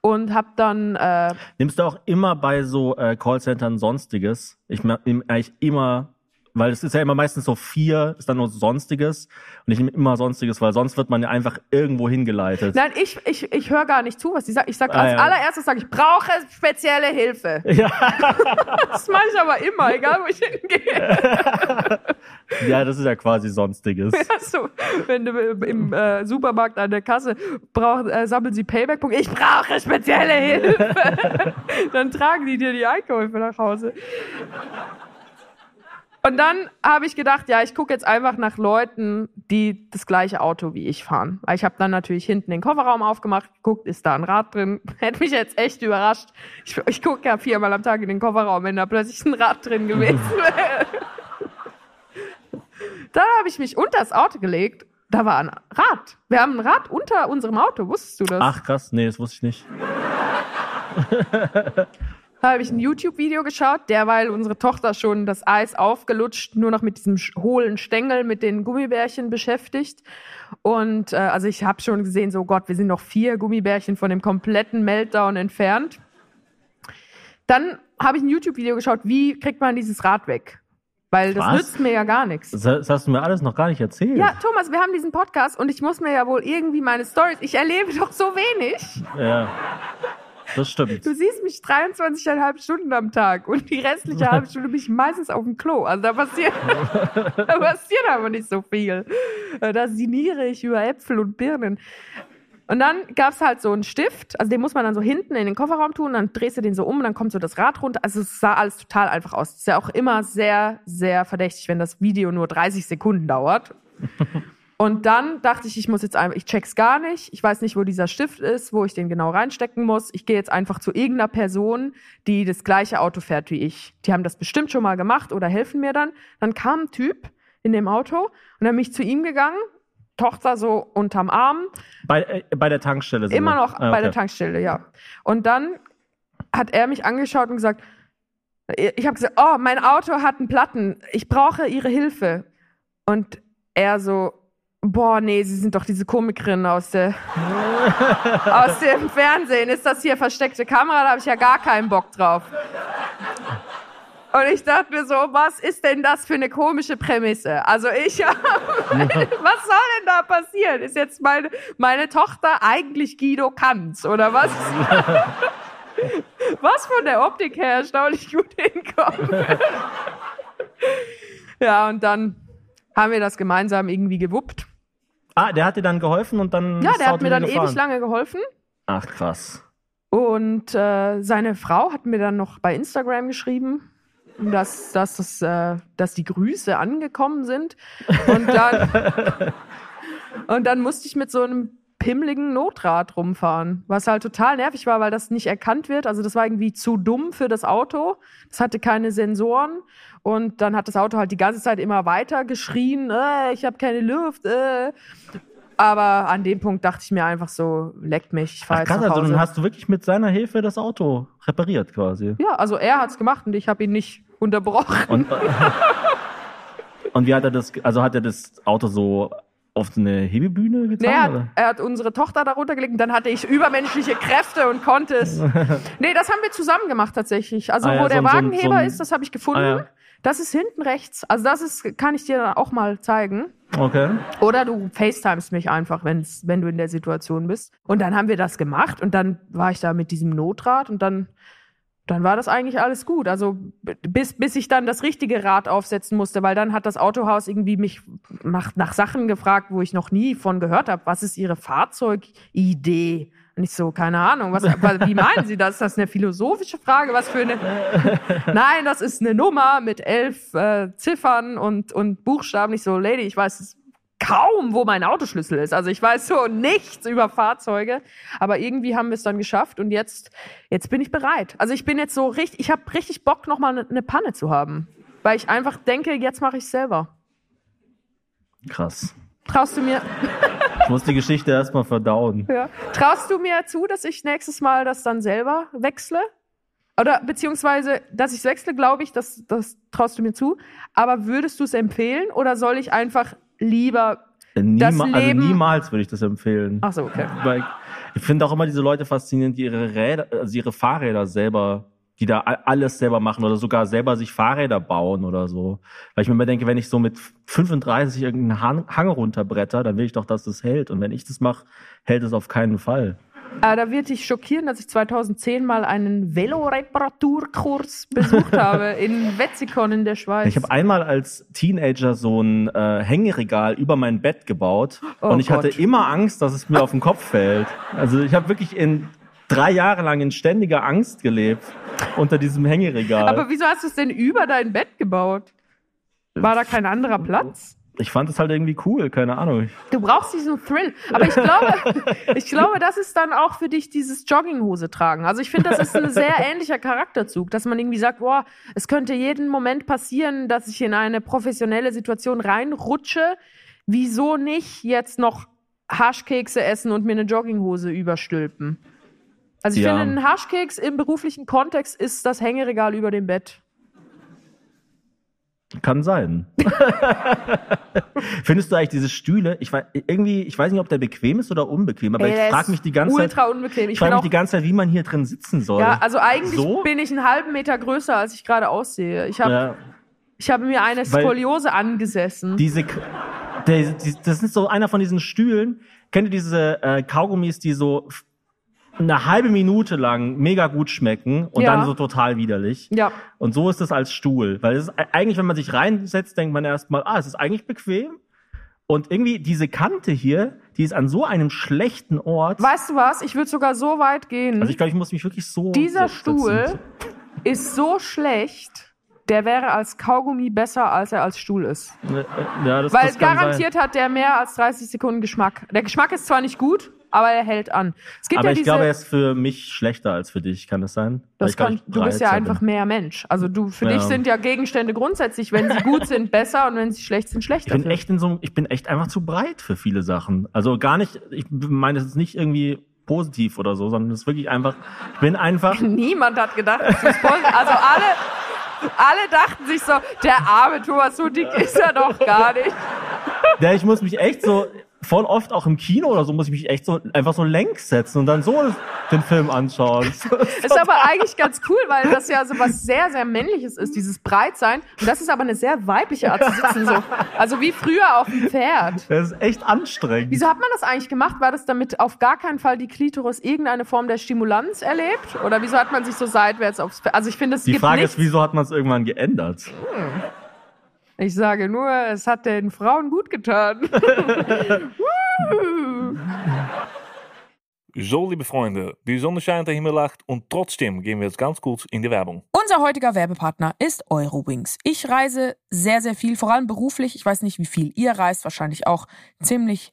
Und habe dann, äh, Nimmst du auch immer bei so äh, Callcentern Sonstiges? Ich nehme eigentlich immer, weil es ist ja immer meistens so vier, ist dann nur Sonstiges. Und ich nehme immer Sonstiges, weil sonst wird man ja einfach irgendwo hingeleitet. nein, ich, ich, ich höre gar nicht zu, was die sagen. Ich sag Ah, als ja. allererstes, sage ich, brauche spezielle Hilfe. Ja. Das mache ich aber immer, egal wo ich hingehe. ja, das ist ja quasi Sonstiges. So, wenn du im äh, Supermarkt an der Kasse brauchst, äh, sammeln sie Payback-Punkte. Ich brauche spezielle Hilfe. Dann tragen die dir die Einkäufe nach Hause. Und dann habe ich gedacht, ja, ich gucke jetzt einfach nach Leuten, die das gleiche Auto wie ich fahren. Weil ich habe dann natürlich hinten den Kofferraum aufgemacht, geguckt, ist da ein Rad drin. Hätte mich jetzt echt überrascht. Ich, ich gucke ja viermal am Tag in den Kofferraum, wenn da plötzlich ein Rad drin gewesen wäre. dann habe ich mich unter das Auto gelegt. Da war ein Rad. Wir haben ein Rad unter unserem Auto. Wusstest du das? Ach krass, nee, das wusste ich nicht. Da habe ich ein YouTube-Video geschaut, derweil unsere Tochter schon das Eis aufgelutscht, nur noch mit diesem hohlen Stängel mit den Gummibärchen beschäftigt. Und äh, also ich habe schon gesehen, so Gott, wir sind noch vier Gummibärchen von dem kompletten Meltdown entfernt. Dann habe ich ein YouTube-Video geschaut, wie kriegt man dieses Rad weg? Weil das Was? nützt mir ja gar nichts. Das, das hast du mir alles noch gar nicht erzählt. Ja, Thomas, wir haben diesen Podcast und ich muss mir ja wohl irgendwie meine Stories. Ich erlebe doch so wenig. ja. Das stimmt. Du siehst mich 23,5 Stunden am Tag und die restliche halbe Stunde bin ich meistens auf dem Klo. Also da passiert, da passiert aber nicht so viel. Äh, Da siniere ich über Äpfel und Birnen. Und dann gab's halt so einen Stift, also den muss man dann so hinten in den Kofferraum tun, dann drehst du den so um und dann kommt so das Rad runter. Also es sah alles total einfach aus. Es ist ja auch immer sehr, sehr verdächtig, wenn das Video nur 30 Sekunden dauert. Und dann dachte ich, ich muss jetzt einfach, ich check's gar nicht. Ich weiß nicht, wo dieser Stift ist, wo ich den genau reinstecken muss. Ich gehe jetzt einfach zu irgendeiner Person, die das gleiche Auto fährt wie ich. Die haben das bestimmt schon mal gemacht oder helfen mir dann. Dann kam ein Typ in dem Auto und dann bin ich zu ihm gegangen, Tochter so unterm Arm, Bei, äh, bei der Tankstelle sind immer wir. noch Ah, bei der okay. Tankstelle, ja. Und dann hat er mich angeschaut und gesagt, ich habe gesagt, oh, mein Auto hat einen Platten, ich brauche Ihre Hilfe. Und er so, boah, nee, Sie sind doch diese Komikerin aus, der, aus dem Fernsehen. Ist das hier versteckte Kamera? Da habe ich ja gar keinen Bock drauf. Und ich dachte mir so, was ist denn das für eine komische Prämisse? Also ich, was soll denn da passieren? Ist jetzt meine, meine Tochter eigentlich Guido Kanz oder was? was von der Optik her erstaunlich gut hinkommt. ja, und dann haben wir das gemeinsam irgendwie gewuppt. Ah, der hat dir dann geholfen und dann. Ja, der hat mir dann gefahren. ewig lange geholfen. Ach krass. Und äh, seine Frau hat mir dann noch bei Instagram geschrieben, dass, dass, das, äh, dass die Grüße angekommen sind. Und dann, und dann musste ich mit so einem pimmligen Notrad rumfahren, was halt total nervig war, weil das nicht erkannt wird. Also das war irgendwie zu dumm für das Auto. Das hatte keine Sensoren. Und dann hat das Auto halt die ganze Zeit immer weiter geschrien, äh, ich habe keine Luft. Äh. Aber an dem Punkt dachte ich mir einfach so, leckt mich, ich fahr Ach, jetzt krass, nach also Hause. dann hast du wirklich mit seiner Hilfe das Auto repariert quasi. Ja, also er hat's gemacht und ich habe ihn nicht unterbrochen. Und, und wie hat er das, also hat er das Auto so auf eine Hebebühne getan? Nee, er, hat, er hat unsere Tochter darunter gelegt und dann hatte ich übermenschliche Kräfte und konnte es. nee, das haben wir zusammen gemacht tatsächlich. Also Ah ja, wo der so ein- so ein- Wagenheber so ein- ist, das habe ich gefunden. Ah ja. Das ist hinten rechts. Also das ist, kann ich dir dann auch mal zeigen. Okay. Oder du FaceTimest mich einfach, wenn's, wenn du in der Situation bist. Und dann haben wir das gemacht und dann war ich da mit diesem Notrad und dann, dann war das eigentlich alles gut. Also bis, bis ich dann das richtige Rad aufsetzen musste, weil dann hat das Autohaus irgendwie mich nach, nach Sachen gefragt, wo ich noch nie von gehört habe. Was ist Ihre Fahrzeugidee? Ich so, keine Ahnung, was, wie meinen Sie das? Ist das eine philosophische Frage? Was für eine. Nein, das ist eine Nummer mit elf äh, Ziffern und, und Buchstaben. Ich so, Lady, ich weiß kaum, wo mein Autoschlüssel ist. Also ich weiß so nichts über Fahrzeuge. Aber irgendwie haben wir es dann geschafft und jetzt, jetzt bin ich bereit. Also ich bin jetzt so richtig, ich habe richtig Bock, nochmal eine ne Panne zu haben. Weil ich einfach denke, jetzt mache ich es selber. Krass. Traust du mir, Ich muss die Geschichte erstmal verdauen. ja, traust du mir zu, dass ich nächstes Mal das dann selber wechsle? Oder beziehungsweise, dass ich wechsle, glaube ich, das, das traust du mir zu. Aber würdest du es empfehlen oder soll ich einfach lieber. Niema also Leben- niemals würde ich das empfehlen. Ach so, okay. Weil ich finde auch immer diese Leute faszinierend, die ihre Räder, also ihre Fahrräder selber, die da alles selber machen oder sogar selber sich Fahrräder bauen oder so. Weil ich mir immer denke, wenn ich so mit 35 irgendeinen Hang, Hang runterbretter, dann will ich doch, dass das hält. Und wenn ich das mache, hält es auf keinen Fall. Äh, da wird dich schockieren, dass ich 2010 mal einen Veloreparaturkurs besucht habe in Wetzikon in der Schweiz. Ich habe einmal als Teenager so ein äh, Hängeregal über mein Bett gebaut Oh und ich hatte Gott. immer Angst, dass es mir auf den Kopf fällt. Also ich habe wirklich in drei Jahre lang in ständiger Angst gelebt unter diesem Hängeregal. Aber wieso hast du es denn über dein Bett gebaut? War da kein anderer Platz? Ich fand es halt irgendwie cool, keine Ahnung. Du brauchst diesen Thrill. Aber ich glaube, ich glaube, das ist dann auch für dich dieses Jogginghose tragen. Also ich finde, das ist ein sehr ähnlicher Charakterzug, dass man irgendwie sagt, boah, es könnte jeden Moment passieren, dass ich in eine professionelle Situation reinrutsche. Wieso nicht jetzt noch Haschkekse essen und mir eine Jogginghose überstülpen? Also ich Ja. finde, ein Haschkeks im beruflichen Kontext ist das Hängeregal über dem Bett. Kann sein. Findest du eigentlich diese Stühle? Ich weiß, irgendwie, ich weiß nicht, ob der bequem ist oder unbequem, aber Ey, ich frage mich die ganze Zeit, ultra unbequem. ich frage mich die ganze Zeit, wie man hier drin sitzen soll. Ja, also eigentlich So? bin ich einen halben Meter größer, als ich gerade aussehe. Ich habe Ja, ich habe mir eine Weil- Skoliose angesessen. diese, das ist so einer von diesen Stühlen. Kennt ihr diese äh, Kaugummis, die so eine halbe Minute lang mega gut schmecken und Ja. dann so total widerlich? ja, Und so ist es als Stuhl. Weil es ist e- eigentlich, wenn man sich reinsetzt, denkt man erstmal, ah, es ist eigentlich bequem. Und irgendwie diese Kante hier, die ist an so einem schlechten Ort. weißt du was? Ich würde sogar so weit gehen. Also ich glaube, ich muss mich wirklich so. Dieser. Stuhl ist so schlecht, der wäre als Kaugummi besser, als er als Stuhl ist. Äh, Ja, das, Weil das garantiert hat der mehr als 30 Sekunden Geschmack. Der Geschmack ist zwar nicht gut, aber er hält an. Es gibt Aber ja ich diese, glaube, er ist für mich schlechter als für dich, kann das sein? Das ich kann, ich du bist ja einfach mehr Mensch. Also du, für Ja. dich sind ja Gegenstände grundsätzlich, wenn sie gut sind, besser und wenn sie schlecht sind, Ich schlechter. bin echt in so, ich bin echt einfach zu breit für viele Sachen. Also gar nicht, ich meine, es ist nicht irgendwie positiv oder so, sondern es ist wirklich einfach, ich bin einfach, Niemand hat gedacht, das ist voll. Also alle, alle dachten sich so, der arme Thomas, so dick ist er doch gar nicht. ja, ich muss mich echt so, voll oft auch im Kino oder so, muss ich mich echt so, einfach so längs setzen und dann so den Film anschauen. Ist aber eigentlich ganz cool, weil das ja so was sehr, sehr Männliches ist, dieses Breitsein. Und das ist aber eine sehr weibliche Art zu sitzen. So. Also wie früher auf dem Pferd. Das ist echt anstrengend. Wieso hat man das eigentlich gemacht? War das damit auf gar keinen Fall die Klitoris irgendeine Form der Stimulanz erlebt? Oder wieso hat man sich so seitwärts aufs Pferd? Also ich finde, es Die gibt Frage nichts. ist, wieso hat man es irgendwann geändert? Ich sage nur, es hat den Frauen gut getan. So, liebe Freunde, die Sonne scheint, der Himmel lacht und trotzdem gehen wir jetzt ganz kurz in die Werbung. Unser heutiger Werbepartner ist Eurowings. Ich reise sehr, sehr viel, vor allem beruflich. Ich weiß nicht, wie viel ihr reist, wahrscheinlich auch ziemlich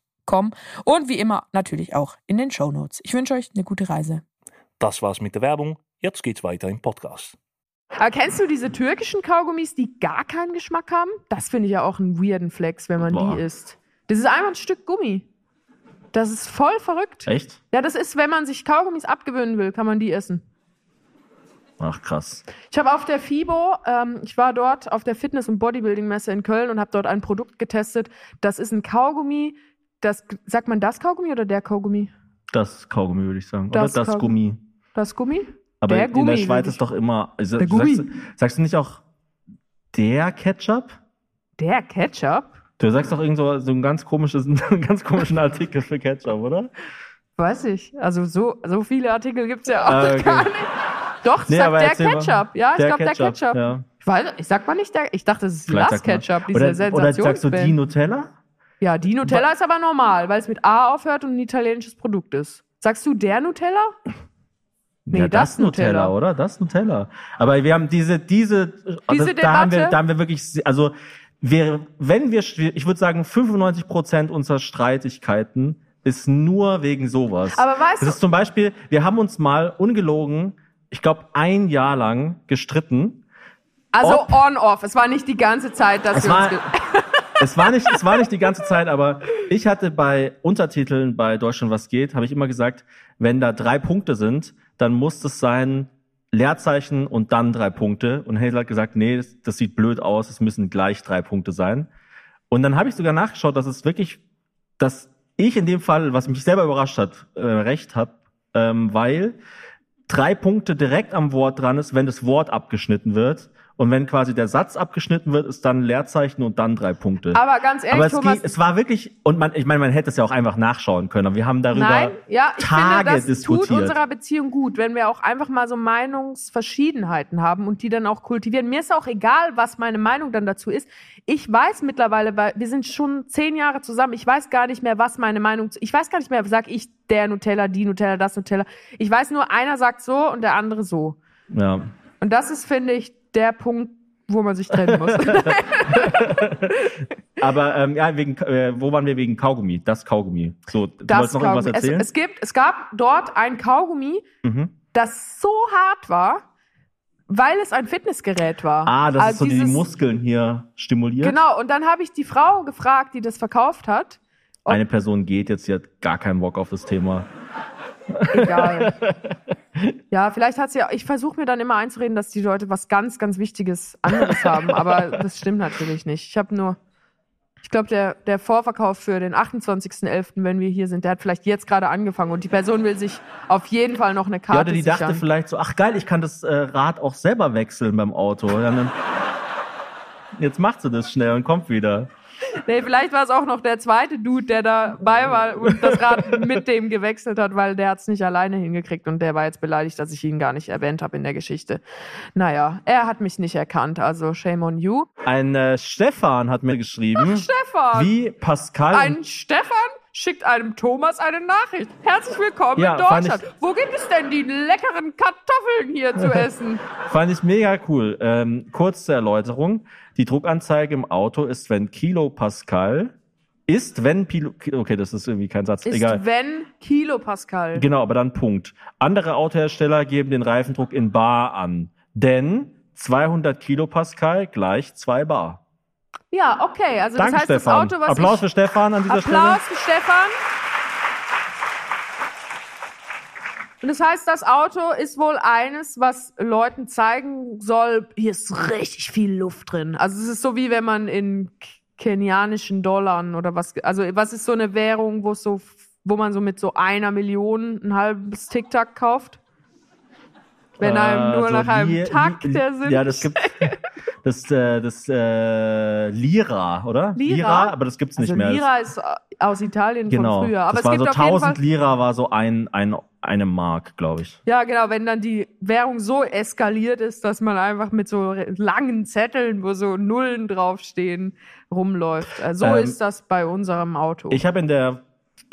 Und wie immer natürlich auch in den Show Notes. Ich wünsche euch eine gute Reise. Das war's mit der Werbung. Jetzt geht's weiter im Podcast. Aber kennst du diese türkischen Kaugummis, die gar keinen Geschmack haben? Das finde ich ja auch einen weirden Flex, wenn man Boah. die isst. Das ist einfach ein Stück Gummi. Das ist voll verrückt. Echt? Ja, das ist, wenn man sich Kaugummis abgewöhnen will, kann man die essen. Ach krass. Ich habe auf der FIBO, ähm, ich war dort auf der Fitness- und Bodybuilding-Messe in Köln und habe dort ein Produkt getestet. Das ist ein Kaugummi. Das, sagt man das Kaugummi oder der Kaugummi? Das Kaugummi würde ich sagen. Das Oder das Kaugummi. Gummi. Das Gummi? Aber Der in Gummi, der Schweiz ist doch immer. Also, Der sagst, Gummi. du- sagst du nicht auch der Ketchup? Der Ketchup? Du sagst doch irgend so, so einen ganz komisches, einen ganz komischen Artikel für Ketchup, oder? Weiß ich. Also so, so viele Artikel gibt's ja auch Ah, okay. gar nicht. Doch, Nee, sagt der erzähl mal. Ketchup. Ja, ich Der glaube der Ketchup, Ketchup. ja. Ich weiß, ich sag mal nicht der, ich dachte, es ist mal. Ketchup, diese Oder, oder sagst du die. Nutella? Ja, die Nutella ist aber normal, weil es mit A aufhört und ein italienisches Produkt ist. Sagst du der Nutella? Nee, ja, das das, Nutella, Nutella. oder? Das Nutella. Aber wir haben diese, diese, also Diese da haben wir, Debatte? da haben wir wirklich, also wir, wenn wir, ich würde sagen, 95 Prozent unserer Streitigkeiten ist nur wegen sowas. Aber weißt das ist zum Beispiel, wir haben uns mal ungelogen, ich glaube, ein Jahr lang gestritten. Also on-off. Es war nicht die ganze Zeit, dass Es wir war, uns... es war nicht, es war nicht die ganze Zeit, aber ich hatte bei Untertiteln bei Deutschland was geht, habe ich immer gesagt, wenn da drei Punkte sind, dann muss es sein Leerzeichen und dann drei Punkte. Und Hazel hat gesagt, nee, das, das sieht blöd aus, es müssen gleich drei Punkte sein. Und dann habe ich sogar nachgeschaut, dass es wirklich, dass ich in dem Fall, was mich selber überrascht hat, äh, recht habe, ähm, weil drei Punkte direkt am Wort dran ist, wenn das Wort abgeschnitten wird. Und wenn quasi der Satz abgeschnitten wird, ist dann Leerzeichen und dann drei Punkte. Aber ganz ehrlich, Aber es, Thomas, ging, es war wirklich, und man, ich meine, man hätte es ja auch einfach nachschauen können, aber wir haben darüber Nein, ja, ich Tage finde, das diskutiert. tut unserer Beziehung gut, wenn wir auch einfach mal so Meinungsverschiedenheiten haben und die dann auch kultivieren. Mir ist auch egal, was meine Meinung dann dazu ist. Ich weiß mittlerweile, weil wir sind schon zehn Jahre zusammen, ich weiß gar nicht mehr, was meine Meinung, zu- ich weiß gar nicht mehr, sag ich der Nutella, die Nutella, das Nutella. Ich weiß nur, einer sagt so und der andere so. ja. Und das ist, finde ich, der Punkt, wo man sich trennen muss. Aber ähm, ja, wegen, äh, wo waren wir wegen Kaugummi? Das Kaugummi. So, du das wolltest noch irgendwas Kaugummi. Es, erzählen? es, gibt, es gab dort ein Kaugummi, mhm. das so hart war, weil es ein Fitnessgerät war. Ah, das ist Also so, die die dieses- Muskeln hier stimuliert. Genau, und dann habe ich die Frau gefragt, die das verkauft hat. Eine Person geht jetzt, sie hat gar keinen Bock auf das Thema. Egal. ja, vielleicht hat sie ja. Ich versuche mir dann immer einzureden, dass die Leute was ganz, ganz Wichtiges anderes haben, aber das stimmt natürlich nicht. Ich habe nur. Ich glaube, der, der Vorverkauf für den 28.11., wenn wir hier sind, der hat vielleicht jetzt gerade angefangen und die Person will sich auf jeden Fall noch eine Karte Ja, oder die dachte sichern. vielleicht so, ach geil, ich kann das äh, Rad auch selber wechseln beim Auto. Dann, jetzt macht sie das schnell und kommt wieder. Nee, vielleicht war es auch noch der zweite Dude, der dabei war und das Rad mit dem gewechselt hat, weil der hat es nicht alleine hingekriegt und der war jetzt beleidigt, dass ich ihn gar nicht erwähnt habe in der Geschichte. Naja, er hat mich nicht erkannt, also shame on you. Ein äh, Stefan hat mir geschrieben, Stefan! wie Pascal Ein Stefan schickt einem Thomas eine Nachricht. Herzlich willkommen Ja, in Deutschland. Wo gibt es denn die leckeren Kartoffeln hier zu essen? Fand ich mega cool. Ähm, kurz zur Erläuterung. Die Druckanzeige im Auto ist, wenn Kilopascal ist, wenn Pilo, okay, das ist irgendwie kein Satz, Ist egal. wenn Kilopascal. Genau, aber dann Punkt. Andere Autohersteller geben den Reifendruck in Bar an, denn 200 Kilopascal gleich 2 Bar. Ja, okay. Also Danke, das heißt, Stefan. das Auto, was Applaus für Stefan an dieser Applaus für Stefan. Und das heißt, das Auto ist wohl eines, was Leuten zeigen soll, hier ist richtig viel Luft drin. Also es ist so wie wenn man in kenianischen Dollar oder was, also was ist so eine Währung, wo so, wo man so mit so einer Million ein halbes Tic-Tac kauft? Wenn einem nur so nach einem Li- Takt Li- der Sinn. Ja, das gibt das äh, das äh, Lira, oder? Lira? aber das gibt's also nicht mehr. Lira ist äh, aus Italien genau. von früher. Aber das es war gibt so auf jeden Fall 1000 Lira war so ein ein eine Mark, glaube ich. Ja, genau, wenn dann die Währung so eskaliert ist, dass man einfach mit so langen Zetteln, wo so Nullen draufstehen, rumläuft. Äh, So Ähm, ist das bei unserem Auto. Ich habe in der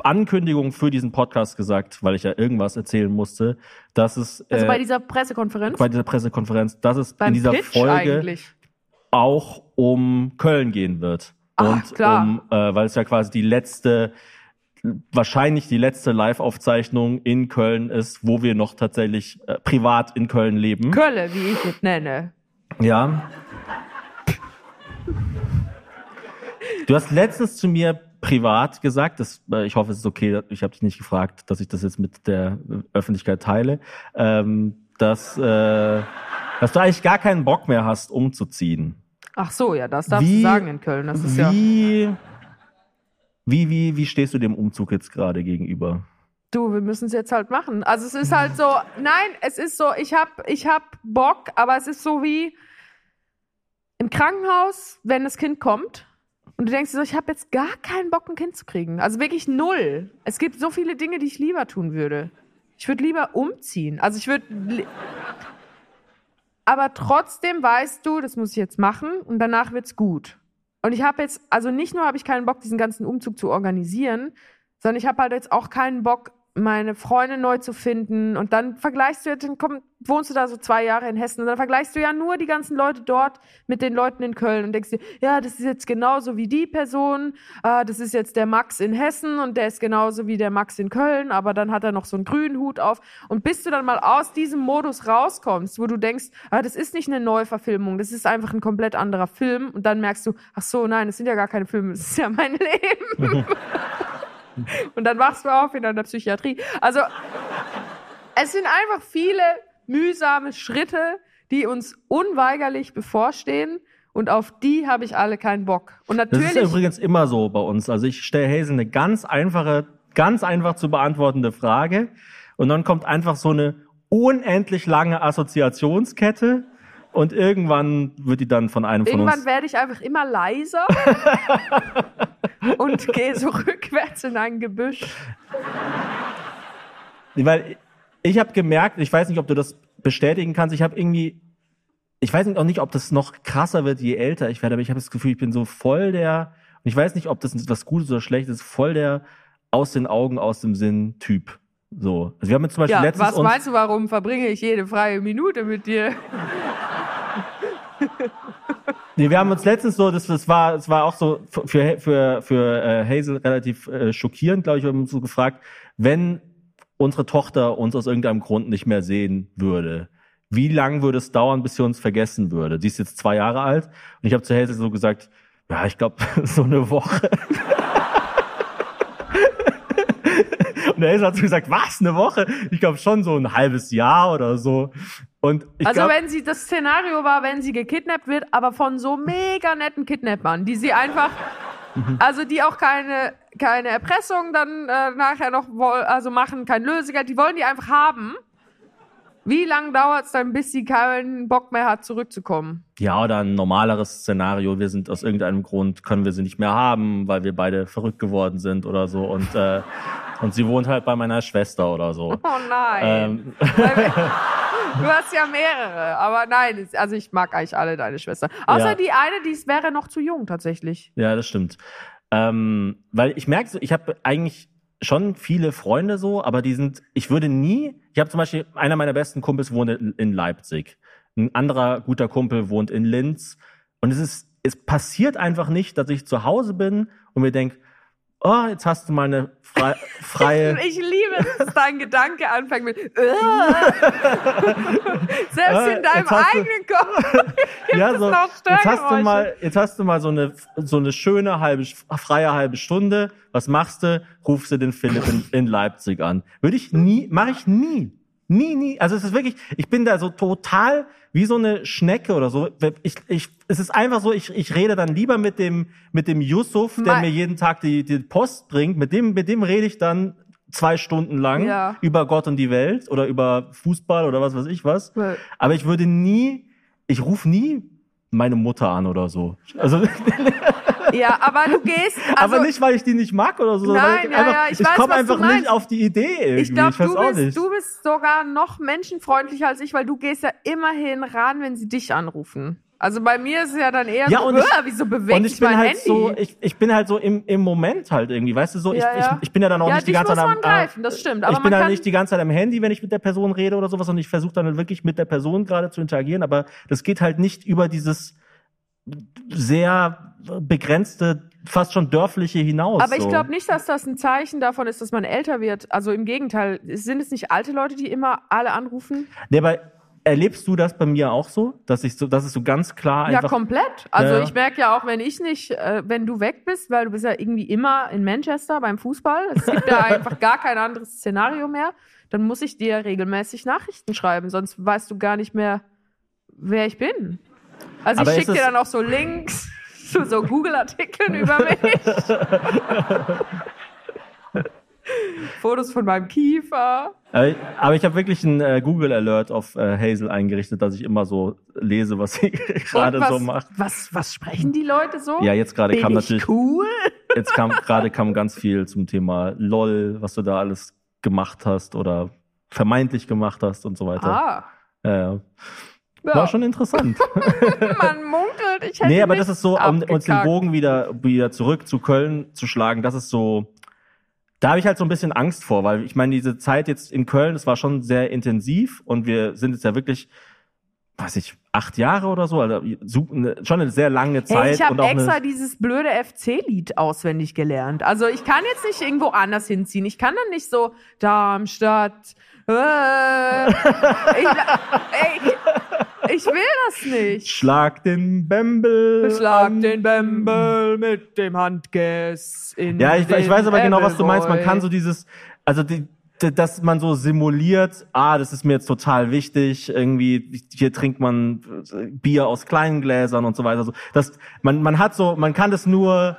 Ankündigung für diesen Podcast gesagt, weil ich ja irgendwas erzählen musste, dass es also äh, bei dieser Pressekonferenz, bei dieser Pressekonferenz, dass es beim in dieser Pitch Folge eigentlich. auch um Köln gehen wird. Ach, und klar. um, äh, weil es ja quasi die letzte, wahrscheinlich die letzte Live-Aufzeichnung in Köln ist, wo wir noch tatsächlich äh, privat in Köln leben. Kölle, wie ich es nenne. Ja. Du hast letztens zu mir privat gesagt, das, äh, ich hoffe, es ist okay, ich habe dich nicht gefragt, dass ich das jetzt mit der Öffentlichkeit teile, ähm, dass, äh, dass du eigentlich gar keinen Bock mehr hast, umzuziehen. Ach so, ja, das darfst Wie- du sagen in Köln. Das ist ja. Wie, wie, wie, wie stehst du dem Umzug jetzt gerade gegenüber? Du, wir müssen es jetzt halt machen. Also es ist halt so, nein, es ist so, ich hab, ich hab Bock, aber es ist so wie im Krankenhaus, wenn das Kind kommt Und du denkst dir so, ich habe jetzt gar keinen Bock, ein Kind zu kriegen. Also wirklich null. Es gibt so viele Dinge, die ich lieber tun würde. Ich würde lieber umziehen. Also ich würde. Aber trotzdem weißt du, das muss ich jetzt machen und danach wird's gut. Und ich habe jetzt, also nicht nur habe ich keinen Bock, diesen ganzen Umzug zu organisieren, sondern ich habe halt jetzt auch keinen Bock, meine Freunde neu zu finden. Und dann vergleichst du, dann komm, wohnst du da so zwei Jahre in Hessen und dann vergleichst du ja nur die ganzen Leute dort mit den Leuten in Köln und denkst dir, ja, das ist jetzt genauso wie die Person, ah, das ist jetzt der Max in Hessen und der ist genauso wie der Max in Köln, aber dann hat er noch so einen grünen Hut auf. Und bis du dann mal aus diesem Modus rauskommst, wo du denkst, ah, das ist nicht eine Neuverfilmung, das ist einfach ein komplett anderer Film und dann merkst du, ach so, nein, das sind ja gar keine Filme, das ist ja mein Leben. Und dann wachst du auf in einer Psychiatrie. Also, es sind einfach viele mühsame Schritte, die uns unweigerlich bevorstehen. Und auf die habe ich alle keinen Bock. Und Das natürlich. ist ja übrigens immer so bei uns. Also ich stelle Hazel eine ganz einfache, ganz einfach zu beantwortende Frage und dann kommt einfach so eine unendlich lange Assoziationskette und irgendwann wird die dann von einem von Irgendwann uns. werde ich einfach immer leiser und gehe so rückwärts in ein Gebüsch. Weil ich habe gemerkt, ich weiß nicht, ob du das bestätigen kannst, ich habe irgendwie, ich weiß auch nicht, ob das noch krasser wird, je älter ich werde, aber ich habe das Gefühl, ich bin so voll der, und ich weiß nicht, ob das was Gutes oder Schlechtes ist, voll der aus den Augen, aus dem Sinn Typ. So. Also wir haben jetzt zum Beispiel Ja, letztens was meinst du, warum verbringe ich jede freie Minute mit dir? Nee, wir haben uns letztens so, das, das war, das war auch so für, für, für äh, Hazel relativ äh, schockierend, glaube ich, wir haben uns so gefragt, wenn unsere Tochter uns aus irgendeinem Grund nicht mehr sehen würde, wie lang würde es dauern, bis sie uns vergessen würde? Sie ist jetzt zwei Jahre alt und ich habe zu Hazel so gesagt, ja, ich glaube, so eine Woche. Und der Hazel hat so gesagt, was, eine Woche? Ich glaube schon so ein halbes Jahr oder so. Und Also glaub, wenn sie, das Szenario war, wenn sie gekidnappt wird, aber von so mega netten Kidnappern, die sie einfach, Mhm. also die auch keine, keine Erpressung dann äh, nachher noch also machen, kein Lösegeld, die wollen die einfach haben. Wie lange dauert es dann, bis sie keinen Bock mehr hat, zurückzukommen? Ja, oder ein normaleres Szenario. Wir sind aus irgendeinem Grund, können wir sie nicht mehr haben, weil wir beide verrückt geworden sind oder so. Und, äh, und sie wohnt halt bei meiner Schwester oder so. Oh nein. Ähm, Du hast ja mehrere, aber nein, also ich mag eigentlich alle deine Schwestern. Außer Ja. die eine, die ist- wäre noch zu jung tatsächlich. ja, das stimmt. Ähm, weil ich merke so, ich habe eigentlich schon viele Freunde so, aber die sind, ich würde nie, ich habe zum Beispiel, einer meiner besten Kumpels wohnt in, Leipzig. Ein anderer guter Kumpel wohnt in Linz. Und es ist, es passiert einfach nicht, dass ich zu Hause bin und mir denk, oh, jetzt hast du mal eine frei, freie. Ich liebe es, dass dein Gedanke anfängt mit. Selbst Äh, in deinem hast du- eigenen Kopf gibt ja, es so, noch jetzt hast du mal, jetzt hast du mal so eine, so eine schöne halbe, freie halbe Stunde. Was machst du? Rufst du den Philipp in, in Leipzig an. Würde ich nie, mache ich nie. Nie, nie. Also es ist wirklich, ich bin da so total wie so eine Schnecke oder so. Ich, ich, es ist einfach so, ich, ich rede dann lieber mit dem, mit dem Yusuf, der Mal- mir jeden Tag die, die Post bringt. Mit dem, mit dem rede ich dann zwei Stunden lang Ja. über Gott und die Welt oder über Fußball oder was weiß ich was. Weil- Aber ich würde nie, ich rufe nie meine Mutter an oder so. Also, Ja, aber du gehst. Also, aber nicht, weil ich die nicht mag oder so. Nein, ja, einfach, ja, ich ich komme einfach nicht auf die Idee irgendwie. Ich glaube, du, bist, du bist sogar noch menschenfreundlicher als ich, weil du gehst ja immerhin ran, wenn sie dich anrufen. Also bei mir ist es ja dann eher Ja, so, und ich- "Uah, wieso bewegt und ich bin mein halt Handy? so, ich, ich bin halt so im, im Moment halt irgendwie, weißt du so, ich, Ja, ja. ich, ich bin ja dann auch ja, nicht die ganze Zeit am, greifen, das stimmt. Aber ich bin halt nicht die ganze Zeit am Handy, wenn ich mit der Person rede oder sowas und ich versuche dann wirklich mit der Person gerade zu interagieren, aber das geht halt nicht über dieses sehr begrenzte, fast schon dörfliche hinaus. aber ich so. glaube nicht, dass das ein Zeichen davon ist, dass man älter wird. Also im Gegenteil, sind es nicht alte Leute, die immer alle anrufen? Nee, aber erlebst du das bei mir auch so, dass ich so, dass es so ganz klar Ja, einfach komplett. Also Ja. ich merke ja auch, wenn ich nicht, äh, wenn du weg bist, weil du bist ja irgendwie immer in Manchester beim Fußball, es gibt ja einfach gar kein anderes Szenario mehr, dann muss ich dir regelmäßig Nachrichten schreiben, sonst weißt du gar nicht mehr, wer ich bin. Also Aber ich schicke dir dann auch so Links zu so Google-Artikeln über mich. Fotos von meinem Kiefer. Aber, ich habe wirklich einen äh, Google Alert auf äh, Hazel eingerichtet, dass ich immer so lese, was sie gerade so macht. Was, was sprechen die Leute so? Ja, jetzt gerade kam ich natürlich, cool? jetzt kam gerade kam ganz viel zum Thema LOL, was du da alles gemacht hast oder vermeintlich gemacht hast und so weiter. Ah. Ja, ja. War schon interessant. Man munkelt, ich hätte nee, aber das ist so, um uns den. Bogen wieder, wieder zurück zu Köln zu schlagen, das ist so, da habe ich halt so ein bisschen Angst vor, weil ich meine, diese Zeit jetzt in Köln, das war schon sehr intensiv und wir sind jetzt ja wirklich, weiß ich, acht Jahre oder so, also ne- schon eine sehr lange Zeit. Hey, ich habe extra dieses blöde FC-Lied auswendig gelernt. Also ich kann jetzt nicht irgendwo anders hinziehen. Ich kann dann nicht so Darmstadt. Äh, ich, ey, ich will das nicht. Schlag den Bembel. Schlag an. den Bembel mit dem Handgess in Ja, ich, ich weiß aber genau, was du meinst. Man kann so dieses, also die, dass man so simuliert, ah, das ist mir jetzt total wichtig, irgendwie, hier trinkt man äh, Bier aus kleinen Gläsern und so weiter. So, das, man, man hat so, man kann das nur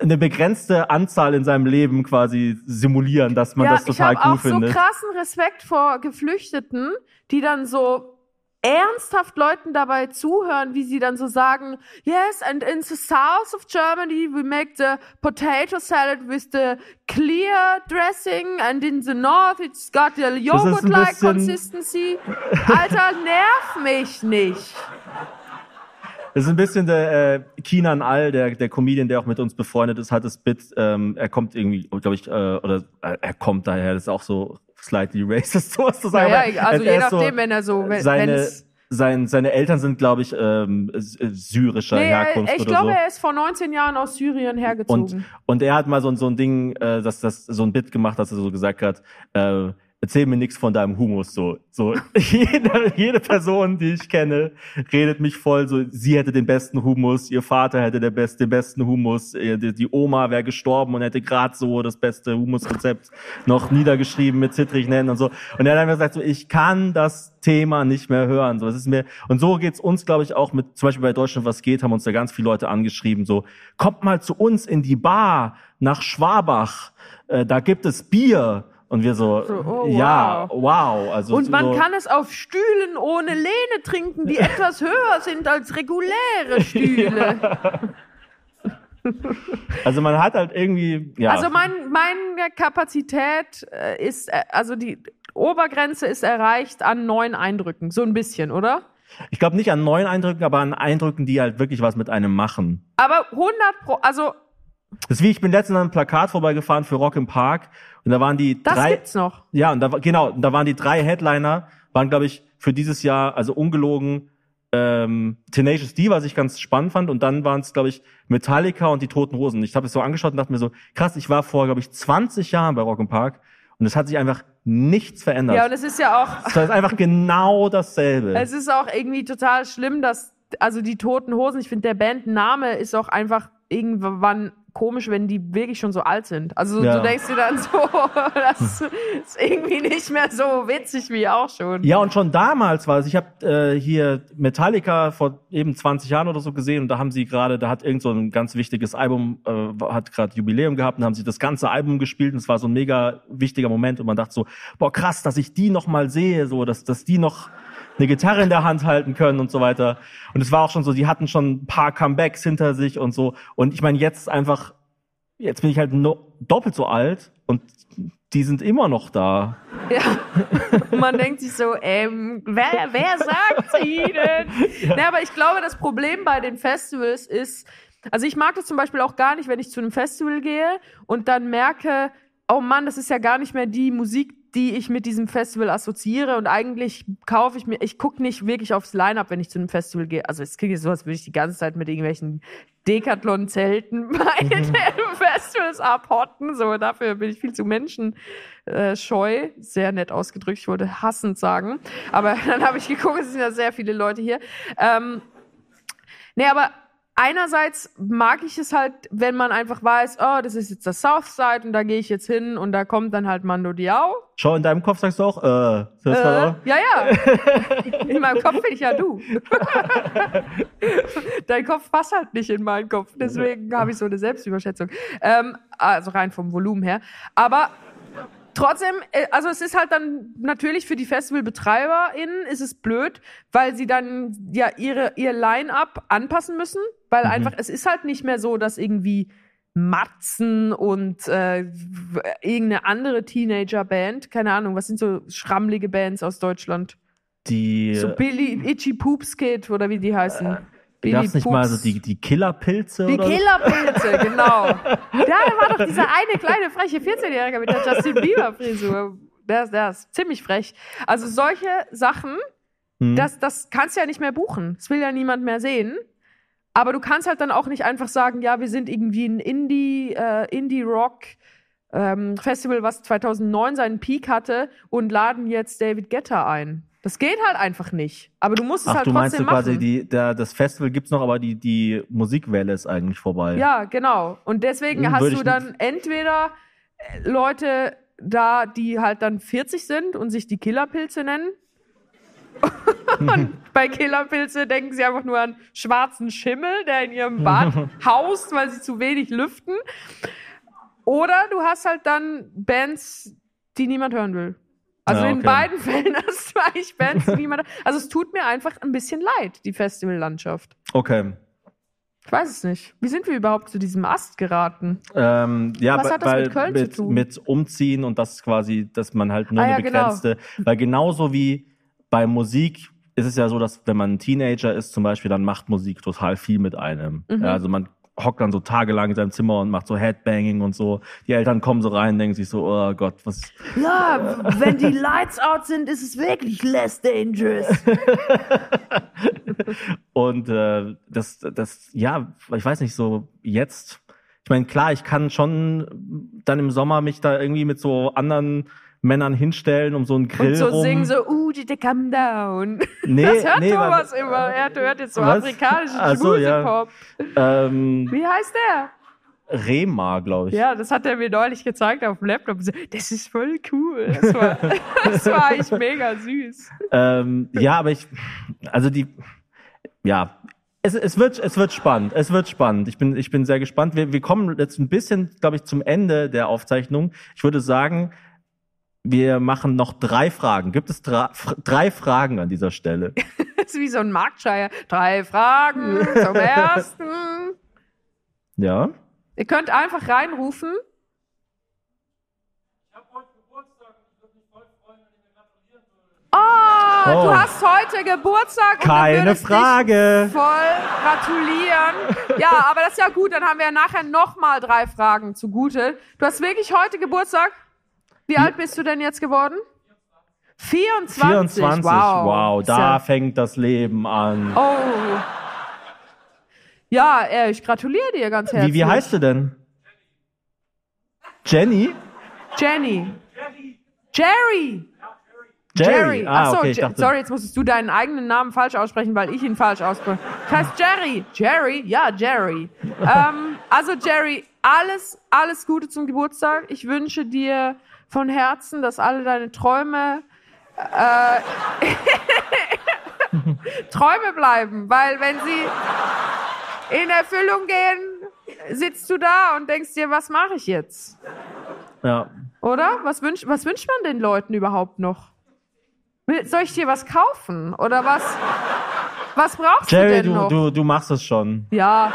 eine begrenzte Anzahl in seinem Leben quasi simulieren, dass man ja, das total ich habe cool auch findet. so krassen Respekt vor Geflüchteten, die dann so ernsthaft Leuten dabei zuhören, wie sie dann so sagen, yes, and in the south of Germany we make the potato salad with the clear dressing and in the north it's got the yogurt-like consistency. Alter, nerv mich nicht. Das ist ein bisschen der äh, Kinan All, der, der Comedian, der auch mit uns befreundet ist, hat das Bit, ähm, er kommt irgendwie, glaube ich, äh, oder äh, er kommt daher, das ist auch so slightly racist, sowas zu sagen. Naja, aber also je ist so- nachdem, wenn er so, wenn, seine, sein, seine Eltern sind, glaube ich, ähm, äh, syrischer Nee, Herkunft er, ich oder glaube, so. er ist vor 19 Jahren aus Syrien hergezogen. Und, und er hat mal so, ein- so ein Ding, äh, dass das so ein Bit gemacht, dass er so gesagt hat, äh, erzähl mir nichts von deinem Humus. So, so jede, jede Person, die ich kenne, redet mich voll. So, sie hätte den besten Humus, ihr Vater hätte der best, den besten Humus, die, die Oma wäre gestorben und hätte gerade so das beste Humusrezept noch niedergeschrieben mit Zittrichnennen und so. Und er hat einfach gesagt, so, ich kann das Thema nicht mehr hören. So, das ist mir und so geht's uns, glaube ich, auch mit zum Beispiel bei Deutschland was geht, haben uns da ganz viele Leute angeschrieben. So, kommt mal zu uns in die Bar nach Schwabach. Äh, da gibt es Bier. Und wir so, So, oh, ja, wow. Also Und man so, kann es auf Stühlen ohne Lehne trinken, die etwas höher sind als reguläre Stühle. also man hat halt irgendwie, ja. Also mein, meine Kapazität äh, ist, äh, also die Obergrenze ist erreicht an neun Eindrücken, so ein bisschen, oder? ich glaube nicht an neuen Eindrücken, aber an Eindrücken, die halt wirklich was mit einem machen. Aber 100 pro, also Das ist wie, ich bin letztens an einem Plakat vorbeigefahren für Rock im Park und da waren die das drei, gibt's noch. Ja, und da war- genau, und da waren die drei Headliner, waren glaube ich für dieses Jahr, also ungelogen, ähm, Tenacious D, was ich ganz spannend fand, und dann waren es glaube ich Metallica und die Toten Hosen. Ich habe es so angeschaut und dachte mir so, krass, ich war vor glaube ich 20 Jahren bei Rock im Park und es hat sich einfach nichts verändert. Ja, und es ist ja auch, es ist einfach genau dasselbe. es ist auch irgendwie total schlimm, dass, also die Toten Hosen, ich finde, der Bandname ist auch einfach irgendwann komisch, wenn die wirklich schon so alt sind. Also Ja. du denkst dir dann so, das ist irgendwie nicht mehr so witzig wie auch schon. Ja, und schon damals war es, ich habe äh, hier Metallica vor eben 20 Jahren oder so gesehen und da haben sie gerade, da hat irgend so ein ganz wichtiges Album, äh, hat gerade Jubiläum gehabt und haben sie das ganze Album gespielt und es war so ein mega wichtiger Moment und man dachte so, boah krass, dass ich die noch mal sehe, so, dass, dass die noch eine Gitarre in der Hand halten können und so weiter. Und es war auch schon so, die hatten schon ein paar Comebacks hinter sich und so. Und ich meine, jetzt einfach, jetzt bin ich halt no, doppelt so alt und die sind immer noch da. Ja. Und man denkt sich so, ähm, wer, wer sagt ihnen? Ja. aber ich glaube, das Problem bei den Festivals ist, also ich mag das zum Beispiel auch gar nicht, wenn ich zu einem Festival gehe und dann merke, oh Mann, das ist ja gar nicht mehr die Musik, die ich mit diesem Festival assoziiere und eigentlich kaufe ich mir, ich gucke nicht wirklich aufs Line-Up, wenn ich zu einem Festival gehe. Also es klingt jetzt so, als würde ich die ganze Zeit mit irgendwelchen Decathlon-Zelten bei den Festivals abhotten. So, dafür bin ich viel zu menschenscheu. Äh, scheu. Sehr nett ausgedrückt, ich wollte hassend sagen. Aber dann habe ich geguckt, es sind ja sehr viele Leute hier. Ähm, nee, aber einerseits mag ich es halt, wenn man einfach weiß, oh, das ist jetzt das Southside und da gehe ich jetzt hin und da kommt dann halt Mando Diao. Schau, in deinem Kopf sagst du auch, äh, das Äh, ja, ja. In meinem Kopf bin ich ja du. Dein Kopf passt halt nicht in meinen Kopf. Deswegen habe ich so eine Selbstüberschätzung. Ähm, also rein vom Volumen her. Aber Trotzdem, äh, also es ist halt dann natürlich für die FestivalbetreiberInnen ist es blöd, weil sie dann ja ihre, ihr Line-Up anpassen müssen, weil Mhm. einfach, es ist halt nicht mehr so, dass irgendwie Matzen und äh, irgendeine andere Teenager-Band, keine Ahnung, was sind so schrammlige Bands aus Deutschland? Die So Billy, Itchy Poops Kid oder wie die heißen. Gab es nicht mal so die, die Killerpilze Die? Killerpilze, genau. Da war doch dieser eine kleine freche 14-Jährige mit der Justin Bieber-Frisur. Der, ist- der ist ziemlich frech. Also solche Sachen, Hm. das, das kannst du ja nicht mehr buchen. Das will ja niemand mehr sehen. Aber du kannst halt dann auch nicht einfach sagen, ja, wir sind irgendwie ein Indie, äh, Indie-Rock ähm, Festival, was 2009 seinen Peak hatte und laden jetzt David Guetta ein. Das geht halt einfach nicht. Aber du musst es Ach, halt du meinst trotzdem du quasi, machen. die, der, das Festival gibt's noch, aber die, die Musikwelle ist eigentlich vorbei. Ja, genau. Und deswegen Hm, hast du dann entweder äh, Leute da, die halt dann 40 sind und sich die Killerpilze nennen. und bei Killerpilze denken sie einfach nur an schwarzen Schimmel, der in ihrem Bad haust, weil sie zu wenig lüften. Oder du hast halt dann Bands, die niemand hören will. Also Ja, in okay. beiden Fällen hast du eigentlich Bands, die niemand. Also es tut mir einfach ein bisschen leid, die Festivallandschaft. Okay. Ich weiß es nicht. Wie sind wir überhaupt zu diesem Ast geraten? Ähm, ja, Was hat das mit weil Köln zu mit, tun? mit Umziehen und das quasi, dass man halt nur Ah, eine ja, genau. begrenzte, weil genauso wie bei Musik ist es ja so, dass wenn man ein Teenager ist zum Beispiel, dann macht Musik total viel mit einem. Mhm. Ja, also man hockt dann so tagelang in seinem Zimmer und macht so Headbanging und so. Die Eltern kommen so rein, denken sich so, oh Gott, was, Ja, wenn die Lights out sind, ist es wirklich less dangerous. Und äh, das, das, ja, ich weiß nicht, so jetzt. Ich meine, klar, ich kann schon dann im Sommer mich da irgendwie mit so anderen Männern hinstellen, um so einen Grill Und so rum. singen so, uh, did they come down? Nee, das hört nee, Thomas weil- immer. Er hört jetzt so Was? afrikanischen Ach so, ja. Ähm, Wie heißt der? Rema, glaube ich. Ja, das hat er mir neulich gezeigt auf dem Laptop. Das ist voll cool. Das war, das war echt mega süß. Ähm, ja, aber ich, also die, ja, es, es wird, es wird spannend. Es wird spannend. Ich bin, ich bin sehr gespannt. Wir, wir kommen jetzt ein bisschen, glaube ich, zum Ende der Aufzeichnung. Ich würde sagen, wir machen noch drei Fragen. Gibt es drei, drei Fragen an dieser Stelle? Das ist wie so ein Marktschreier. Drei Fragen zum ersten. Ja. Ihr könnt einfach reinrufen. Oh, Oh. du hast heute Geburtstag und Keine würdest Frage. dich voll gratulieren. Ja, aber das ist ja gut, dann haben wir ja nachher nochmal drei Fragen zugute. Du hast wirklich heute Geburtstag? Wie alt bist du denn jetzt geworden? 24. 24. Wow. Wow, da ja- fängt das Leben an. Oh. Ja, äh, ich gratuliere dir ganz herzlich. Wie, wie heißt du denn? Jenny? Jenny. Jerry. Jerry. Ah, Ach so, okay, ich dachte. sorry, jetzt musstest du deinen eigenen Namen falsch aussprechen, weil ich ihn falsch ausspreche. Das heißt Jerry. Jerry? Ja, Jerry. ähm, also Jerry, alles, alles Gute zum Geburtstag. Ich wünsche dir von Herzen, dass alle deine Träume äh, Träume bleiben, weil wenn sie in Erfüllung gehen, sitzt du da und denkst dir, was mache ich jetzt? Ja. Oder? Was wünscht, was wünscht man den Leuten überhaupt noch? Soll ich dir was kaufen? Oder was, was brauchst du Jerry, denn du, noch? du, du machst es schon. Ja.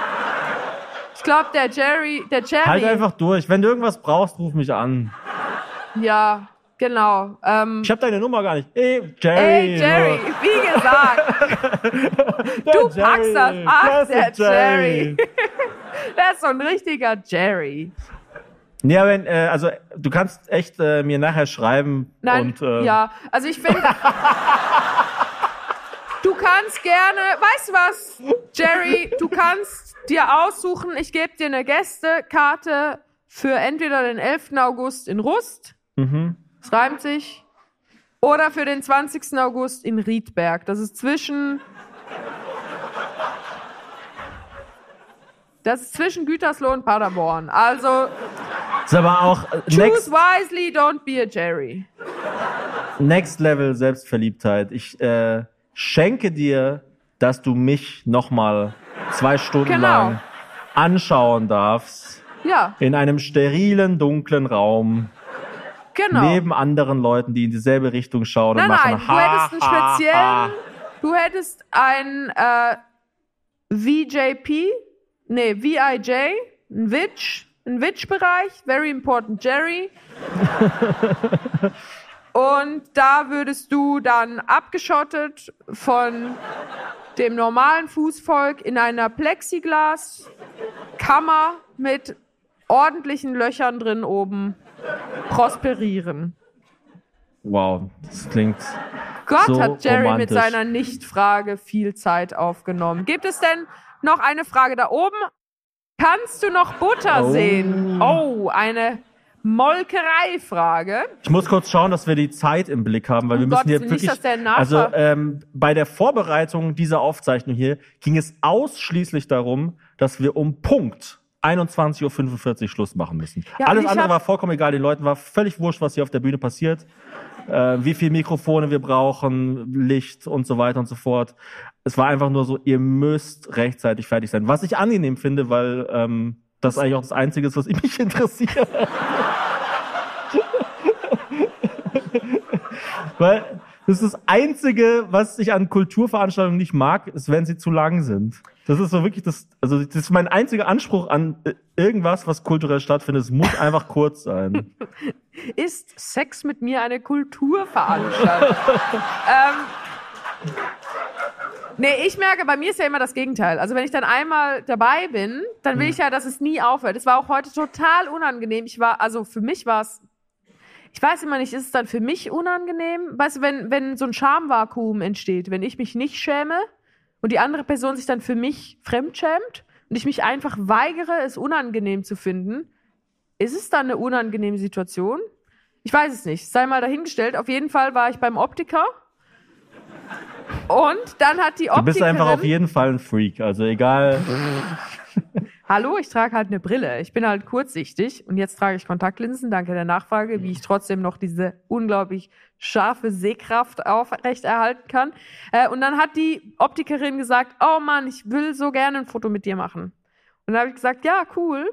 Ich glaube, der Jerry, der Jerry. Halt einfach durch. Wenn du irgendwas brauchst, ruf mich an. Ja, genau. Ähm, Ich habe deine Nummer gar nicht. Ey, Jerry. Ey, Jerry, wie gesagt, du packst das. Ach, der ist Jerry. der ist so ein richtiger Jerry. Ja, wenn, äh, also du kannst echt äh, mir nachher schreiben Nein, und äh, ja, also ich finde. du kannst gerne, weißt du was, Jerry, du kannst dir aussuchen, ich gebe dir eine Gästekarte für entweder den 11. August in Rust, Mhm. das reimt sich, oder für den 20. August in Riedberg. Das ist zwischen. Das ist zwischen Gütersloh und Paderborn. Also, ist aber auch äh, choose next, wisely, don't be a Jerry. next Level Selbstverliebtheit. Ich äh, schenke dir, dass du mich nochmal zwei Stunden Genau. lang anschauen darfst Ja, in einem sterilen, dunklen Raum Genau. neben anderen Leuten, die in dieselbe Richtung schauen Nein, und machen nein, du ha, hättest einen speziellen, ha. du hättest ein äh, VJP, nee, VIJ, ein Witch, ein Witch-Bereich, very important Jerry. Und da würdest du dann abgeschottet von dem normalen Fußvolk in einer Plexiglas-Kammer mit ordentlichen Löchern drin prosperieren. Wow, das klingt. Gott So hat Jerry mit romantisch. seiner Nichtfrage viel Zeit aufgenommen. Gibt es denn noch eine Frage da oben? Kannst du noch Butter Oh. sehen? Oh, eine Molkereifrage. Ich muss kurz schauen, dass wir die Zeit im Blick haben, weil Um wir müssen hier Willen, nicht, wirklich. Nachbar- also ähm, bei der Vorbereitung dieser Aufzeichnung hier ging es ausschließlich darum, dass wir um Punkt 21.45 Uhr Schluss machen müssen. Ja, Alles andere war vollkommen egal. Den Leuten war völlig wurscht, was hier auf der Bühne passiert. Äh, wie viel Mikrofone wir brauchen, Licht und so weiter und so fort. Es war einfach nur so, ihr müsst rechtzeitig fertig sein. Was ich angenehm finde, weil ähm, das eigentlich auch das Einzige ist, was mich interessiert. Weil das ist das Einzige, was ich an Kulturveranstaltungen nicht mag, ist, wenn sie zu lang sind. Das ist so wirklich das, also das ist mein einziger Anspruch an äh, irgendwas, was kulturell stattfindet. Es muss einfach kurz sein. Ist Sex mit mir eine Kulturveranstaltung? ähm, nee, ich merke, bei mir ist ja immer das Gegenteil. Also wenn ich dann einmal dabei bin, dann will ich ja, dass es nie aufhört. Es war auch heute total unangenehm. Ich war, also für mich war es, ich weiß immer nicht, ist es dann für mich unangenehm? Weißt du, wenn, wenn so ein Schamvakuum entsteht, wenn ich mich nicht schäme und die andere Person sich dann für mich fremdschämt und ich mich einfach weigere, es unangenehm zu finden, ist es dann eine unangenehme Situation? Ich weiß es nicht. Sei mal dahingestellt. Auf jeden Fall war ich beim Optiker. Und dann hat die Du Optikerin... bist einfach auf jeden Fall ein Freak. Also egal. Hallo, ich trage halt eine Brille. Ich bin halt kurzsichtig und jetzt trage ich Kontaktlinsen, danke der Nachfrage, wie ich trotzdem noch diese unglaublich scharfe Sehkraft aufrechterhalten kann. Äh, und dann hat die Optikerin gesagt, oh Mann, ich will so gerne ein Foto mit dir machen. Und dann habe ich gesagt, ja, cool.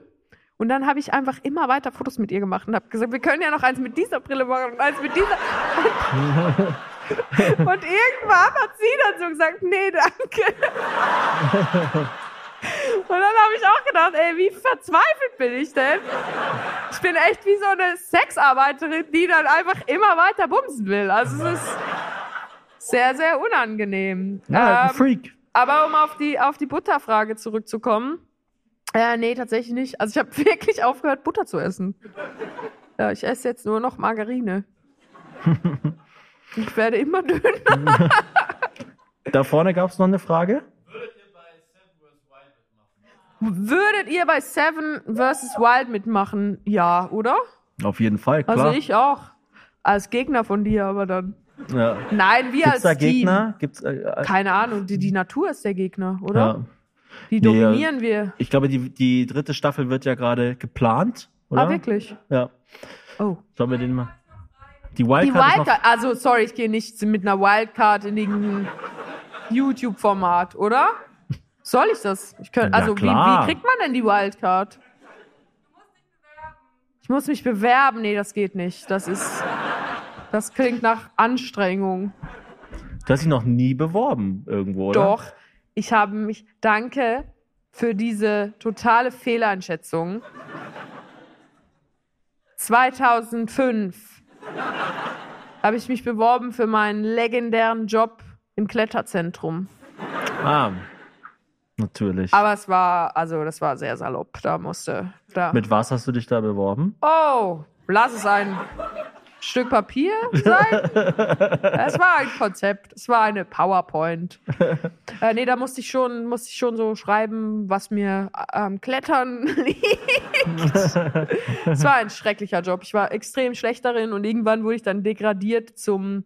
Und dann habe ich einfach immer weiter Fotos mit ihr gemacht und habe gesagt, wir können ja noch eins mit dieser Brille machen und eins mit dieser. und irgendwann hat sie dann so gesagt, nee, danke. Und dann habe ich auch gedacht, ey, wie verzweifelt bin ich denn? Ich bin echt wie so eine Sexarbeiterin, die dann einfach immer weiter bumsen will. Also es ist sehr, sehr unangenehm. Ja, ein Ähm, Freak. aber um auf die, auf die Butterfrage zurückzukommen. Äh, nee, tatsächlich nicht. Also ich habe wirklich aufgehört, Butter zu essen. Ja, ich esse jetzt nur noch Margarine. Ich werde immer dünner. Da vorne gab es noch eine Frage. Würdet ihr bei Seven vs. Wild mitmachen? Ja, oder? Auf jeden Fall, klar. Also ich auch. Als Gegner von dir, aber dann. ja. Nein, wir Gibt's als da Team. Gegner? Gibt's, äh, äh, Keine Ahnung, die, die Natur ist der Gegner, oder? ja. Die Nee, ja. dominieren wir. Ich glaube, die, die dritte Staffel wird ja gerade geplant, oder? Ah, wirklich? Ja. Oh. Sollen wir den mal. Die Die Wildcard noch Wildcard, also sorry, ich gehe nicht mit einer Wildcard in irgendein YouTube-Format, oder? Soll ich das? Ich könnt, also wie, wie kriegt man denn die Wildcard? Ich muss mich bewerben. Nee, das geht nicht. Das ist. Das klingt nach Anstrengung. Du hast dich noch nie beworben irgendwo, oder? Doch, ich habe mich. Danke für diese totale Fehleinschätzung. 2005 habe ich mich beworben für meinen legendären Job im Kletterzentrum. Ah, natürlich. Aber es war, also das war sehr salopp. Da musste, da. Mit was hast du dich da beworben? Oh, lass es ein Stück Papier sein. es war ein Konzept, es war eine PowerPoint. äh, nee, da musste ich schon, musste ich schon so schreiben, was mir am Klettern liegt. es war ein schrecklicher Job. Ich war extrem schlecht darin und irgendwann wurde ich dann degradiert zum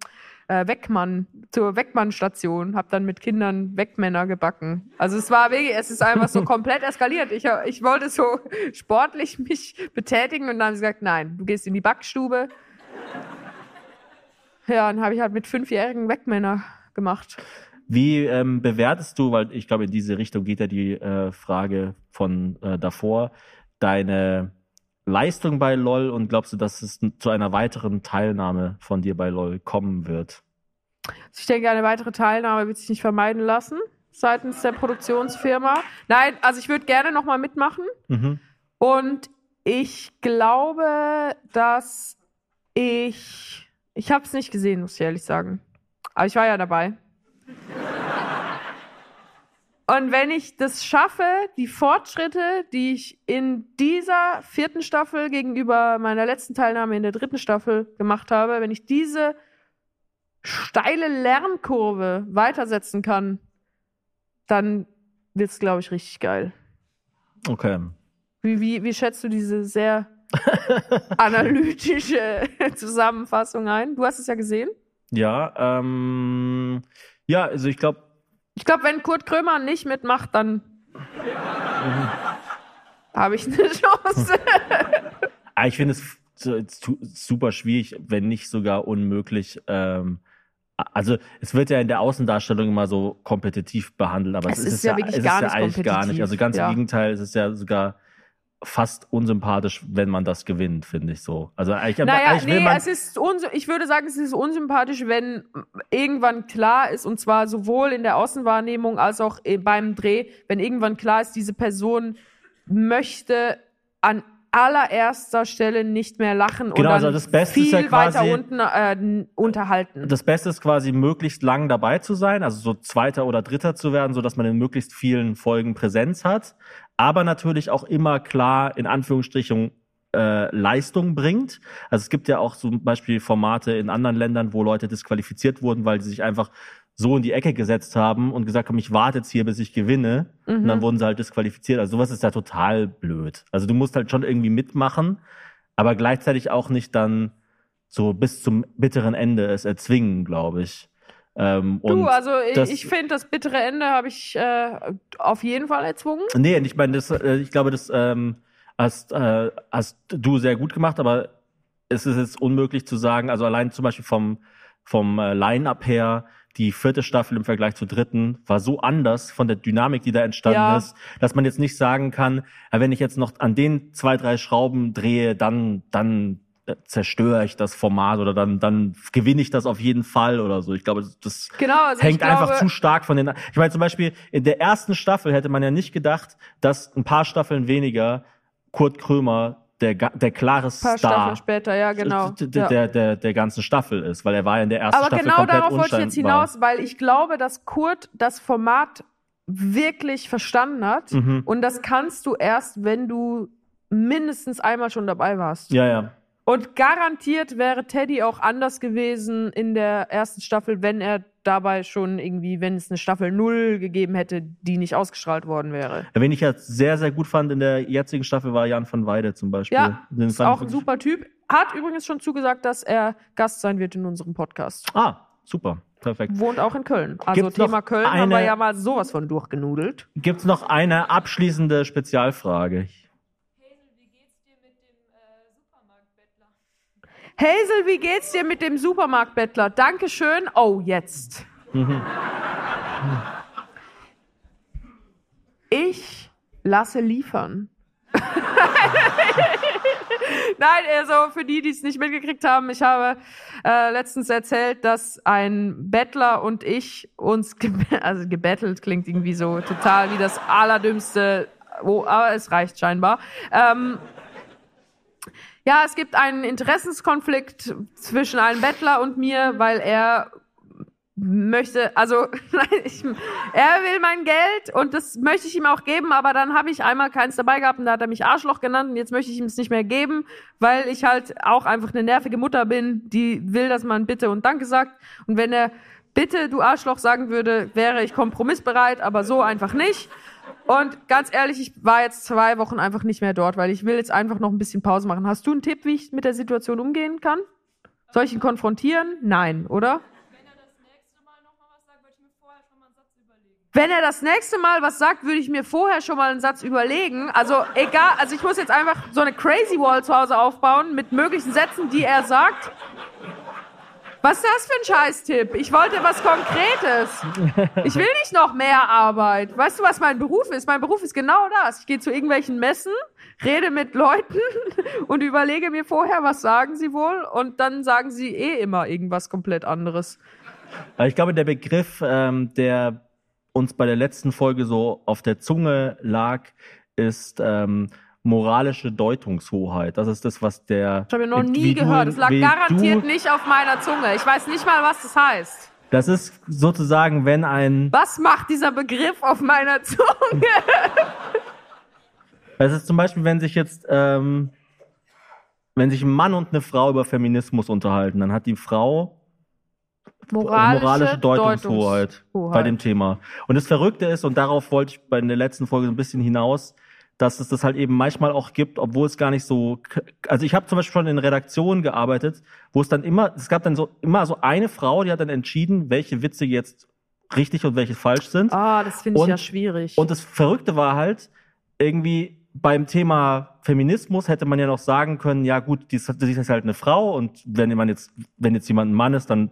äh, Weckmann, zur Weckmann-Station, hab dann mit Kindern Weckmänner gebacken. Also es war wirklich, es ist einfach so komplett eskaliert. Ich, ich wollte so sportlich mich betätigen und dann haben sie gesagt, nein, du gehst in die Backstube. Ja, dann habe ich halt mit fünfjährigen Weckmänner gemacht. Wie ähm, bewertest du, weil ich glaube, in diese Richtung geht ja die äh, Frage von äh, davor, deine Leistung bei LOL und glaubst du, dass es zu einer weiteren Teilnahme von dir bei LOL kommen wird? Ich denke, eine weitere Teilnahme wird sich nicht vermeiden lassen seitens der Produktionsfirma. Nein, also ich würde gerne nochmal mitmachen. Mhm. Und ich glaube, dass ich. Ich habe es nicht gesehen, muss ich ehrlich sagen. Aber ich war ja dabei. Und wenn ich das schaffe, die Fortschritte, die ich in dieser vierten Staffel gegenüber meiner letzten Teilnahme in der dritten Staffel gemacht habe, wenn ich diese steile Lernkurve weitersetzen kann, dann wird's, glaube ich, richtig geil. Okay. Wie, wie, wie schätzt du diese sehr analytische Zusammenfassung ein? Du hast es ja gesehen. Ja, ähm, ja, also ich glaube, Ich glaube, wenn Kurt Krömer nicht mitmacht, dann habe ich eine Chance. ah, ich finde es super schwierig, wenn nicht sogar unmöglich. Ähm, also es wird ja in der Außendarstellung immer so kompetitiv behandelt, aber es, Es ist, ist ja wirklich es gar ist ja nicht eigentlich gar nicht. Also ganz ja. im Gegenteil, es ist ja sogar fast unsympathisch, wenn man das gewinnt, finde ich so. Also eigentlich, Naja, eigentlich will nee, man es ist ich würde sagen, es ist unsympathisch, wenn irgendwann klar ist, und zwar sowohl in der Außenwahrnehmung als auch eh beim Dreh, wenn irgendwann klar ist, diese Person möchte an allererster Stelle nicht mehr lachen und Genau, dann also das Beste viel ist ja quasi- weiter unten äh, unterhalten. Das Beste ist quasi möglichst lang dabei zu sein, also so Zweiter oder Dritter zu werden, so dass man in möglichst vielen Folgen Präsenz hat, aber natürlich auch immer klar in Anführungsstrichen äh, Leistung bringt. Also es gibt ja auch zum Beispiel Formate in anderen Ländern, wo Leute disqualifiziert wurden, weil sie sich einfach so in die Ecke gesetzt haben und gesagt haben, ich warte jetzt hier, bis ich gewinne. Und Mhm. dann wurden sie halt disqualifiziert. Also sowas ist ja total blöd. Also du musst halt schon irgendwie mitmachen, aber gleichzeitig auch nicht dann so bis zum bitteren Ende es erzwingen, glaube ich. Ähm, du, also ich, das- ich finde, das bittere Ende habe ich äh, auf jeden Fall erzwungen. Nee, ich meine, äh, ich glaube, das ähm, hast, äh, hast du sehr gut gemacht, aber es ist jetzt unmöglich zu sagen, also allein zum Beispiel vom, vom äh, Line-Up her, die vierte Staffel im Vergleich zur dritten war so anders von der Dynamik, die da entstanden Ja. ist, dass man jetzt nicht sagen kann, ja, wenn ich jetzt noch an den zwei, drei Schrauben drehe, dann, dann äh, zerstöre ich das Format oder dann, dann gewinne ich das auf jeden Fall oder so. Ich glaube, das- Genau, also hängt glaube, einfach zu stark von den. Ich meine, zum Beispiel in der ersten Staffel hätte man ja nicht gedacht, dass ein paar Staffeln weniger Kurt Krömer der, der klare Star Staffeln später, ja, genau. d- d- ja. der, der, der ganzen Staffel ist, weil er war ja in der ersten Aber Staffel genau komplett darauf wollte ich jetzt hinaus, weil ich glaube, dass Kurt das Format wirklich verstanden hat. Mhm. Und das kannst du erst, wenn du mindestens einmal schon dabei warst. Ja, ja. Und garantiert wäre Teddy auch anders gewesen in der ersten Staffel, wenn er dabei schon irgendwie, wenn es eine Staffel null gegeben hätte, die nicht ausgestrahlt worden wäre. Wen ich ja sehr, sehr gut fand in der jetzigen Staffel war Jan van Weide zum Beispiel. Ja, Den Ist auch ein super Typ. Hat übrigens schon zugesagt, dass er Gast sein wird in unserem Podcast. Ah, super. Perfekt. Wohnt auch in Köln. Also Gibt's Thema Köln haben wir eine- ja mal sowas von durchgenudelt. Gibt's noch eine abschließende Spezialfrage? Hazel, wie geht's dir mit dem Supermarktbettler? Dankeschön. Oh, jetzt. Ich lasse liefern. Nein, also für die, die es nicht mitgekriegt haben, ich habe äh, letztens erzählt, dass ein Bettler und ich uns, ge also gebettelt klingt irgendwie so total wie das allerdümmste, oh, aber es reicht scheinbar. Ähm, ja, es gibt einen Interessenskonflikt zwischen einem Bettler und mir, weil er möchte, also ich, er will mein Geld und das möchte ich ihm auch geben, aber dann habe ich einmal keins dabei gehabt und da hat er mich Arschloch genannt und jetzt möchte ich ihm es nicht mehr geben, weil ich halt auch einfach eine nervige Mutter bin, die will, dass man Bitte und Danke sagt und wenn er Bitte, du Arschloch sagen würde, wäre ich kompromissbereit, aber so einfach nicht. Und ganz ehrlich, ich war jetzt zwei Wochen einfach nicht mehr dort, weil ich will jetzt einfach noch ein bisschen Pause machen. Hast du einen Tipp, wie ich mit der Situation umgehen kann? Soll ich ihn konfrontieren? Nein, oder? Wenn er das nächste Mal was sagt, würde ich mir vorher schon mal einen Satz überlegen. Also egal, also ich muss jetzt einfach so eine Crazy Wall zu Hause aufbauen mit möglichen Sätzen, die er sagt. Was ist das für ein Scheißtipp? Ich wollte was Konkretes. Ich will nicht noch mehr Arbeit. Weißt du, was mein Beruf ist? Mein Beruf ist genau das. Ich gehe zu irgendwelchen Messen, rede mit Leuten und überlege mir vorher, was sagen sie wohl und dann sagen sie eh immer irgendwas komplett anderes. Ich glaube, der Begriff, ähm, der uns bei der letzten Folge so auf der Zunge lag, ist ähm, moralische Deutungshoheit. Das ist das, was der. Ich habe ja noch nie gehört. Es lag garantiert nicht auf meiner Zunge. Ich weiß nicht mal, was das heißt. Das ist sozusagen, wenn ein. Was macht dieser Begriff auf meiner Zunge? Es ist zum Beispiel, wenn sich jetzt, ähm, wenn sich ein Mann und eine Frau über Feminismus unterhalten, dann hat die Frau moralische Deutungshoheit bei dem Thema. Und das Verrückte ist, und darauf wollte ich bei der letzten Folge so ein bisschen hinaus, dass es das halt eben manchmal auch gibt, obwohl es gar nicht so. Also ich habe zum Beispiel schon in Redaktionen gearbeitet, wo es dann immer, es gab dann so immer so eine Frau, die hat dann entschieden, welche Witze jetzt richtig und welche falsch sind. Ah, das finde ich Und- ja schwierig. Und das Verrückte war halt, irgendwie beim Thema Feminismus hätte man ja noch sagen können, ja gut, die ist, die ist halt eine Frau und wenn jemand jetzt, wenn jetzt jemand ein Mann ist, dann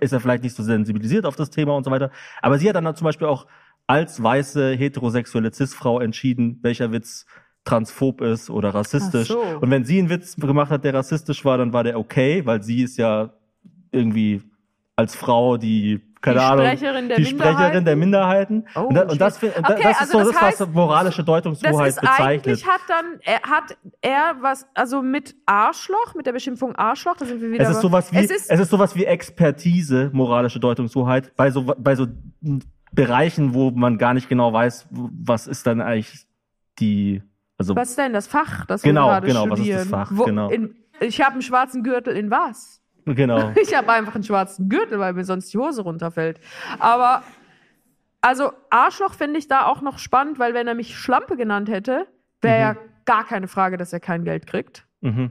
ist er vielleicht nicht so sensibilisiert auf das Thema und so weiter. Aber sie hat dann zum Beispiel auch als weiße heterosexuelle Cis-Frau entschieden, welcher Witz transphob ist oder rassistisch. So. Und wenn sie einen Witz gemacht hat, der rassistisch war, dann war der okay, weil sie ist ja irgendwie als Frau die, keine Die Ahnung, Sprecherin der die Sprecherin der Minderheiten. Oh, und, da, und das, und Okay, das ist also so das das, was heißt, moralische das Deutungshoheit ist bezeichnet. eigentlich hat dann er hat er was also mit Arschloch mit der Beschimpfung Arschloch da sind wir wieder Es ist sowas wie, es ist, es ist sowas wie Expertise, moralische Deutungshoheit, bei so, bei so Bereichen, wo man gar nicht genau weiß, was ist dann eigentlich die, also, was ist denn das Fach das Genau, wir gerade genau, was ist studieren das Fach, Wo, genau. in, ich habe einen schwarzen Gürtel in was genau. Ich habe einfach einen schwarzen Gürtel, weil mir sonst die Hose runterfällt. Aber also Arschloch finde ich da auch noch spannend, weil wenn er mich Schlampe genannt hätte, wäre ja gar keine Frage, dass er kein Geld kriegt. Mhm.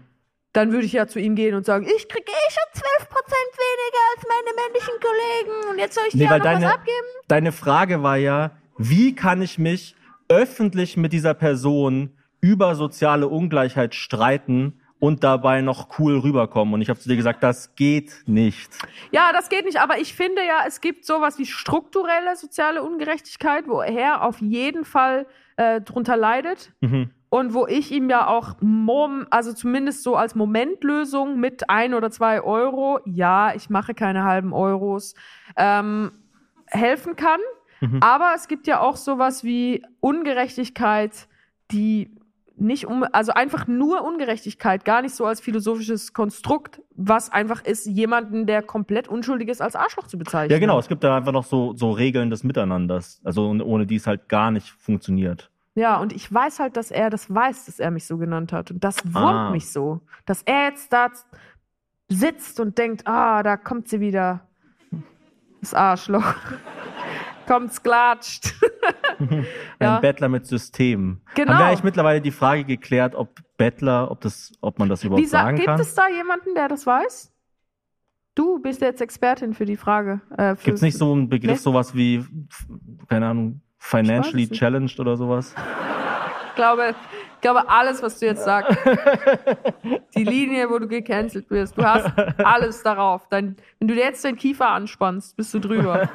Dann würde ich ja zu ihm gehen und sagen, ich kriege eh schon 12% weniger als meine männlichen Kollegen und jetzt soll ich dir Nee, auch weil noch was deine, abgeben? deine Frage war ja, wie kann ich mich öffentlich mit dieser Person über soziale Ungleichheit streiten und dabei noch cool rüberkommen? Und ich habe zu dir gesagt, das geht nicht. Ja, das geht nicht, aber ich finde ja, es gibt sowas wie strukturelle soziale Ungerechtigkeit, wo er auf jeden Fall äh, drunter leidet. Mhm. Und wo ich ihm ja auch, mom, also zumindest so als Momentlösung mit ein oder zwei Euro, ja, ich mache keine halben Euros, ähm, helfen kann. Mhm. Aber es gibt ja auch sowas wie Ungerechtigkeit, die nicht um, also einfach nur Ungerechtigkeit, gar nicht so als philosophisches Konstrukt, was einfach ist, jemanden, der komplett unschuldig ist, als Arschloch zu bezeichnen. Ja, genau. Es gibt da einfach noch so, so Regeln des Miteinanders. Also ohne die es halt gar nicht funktioniert. Ja, und ich weiß halt, dass er das weiß, dass er mich so genannt hat. Und das wurmt Ah. mich so. Dass er jetzt da sitzt und denkt, ah, da kommt sie wieder. Das Arschloch. Kommt's klatscht. Ein Ja. Bettler mit System. Genau. Haben wir eigentlich mittlerweile die Frage geklärt, ob Bettler, ob das, ob man das überhaupt Wie sa- sagen gibt kann? es da jemanden, der das weiß? Du bist jetzt Expertin für die Frage. Äh, Gibt es nicht so einen Begriff, Nee. sowas wie, keine Ahnung, financially challenged oder sowas? Ich glaube, ich glaube, alles, was du jetzt sagst, die Linie, wo du gecancelt wirst, du hast alles darauf. Dein, wenn du dir jetzt den Kiefer anspannst, bist du drüber.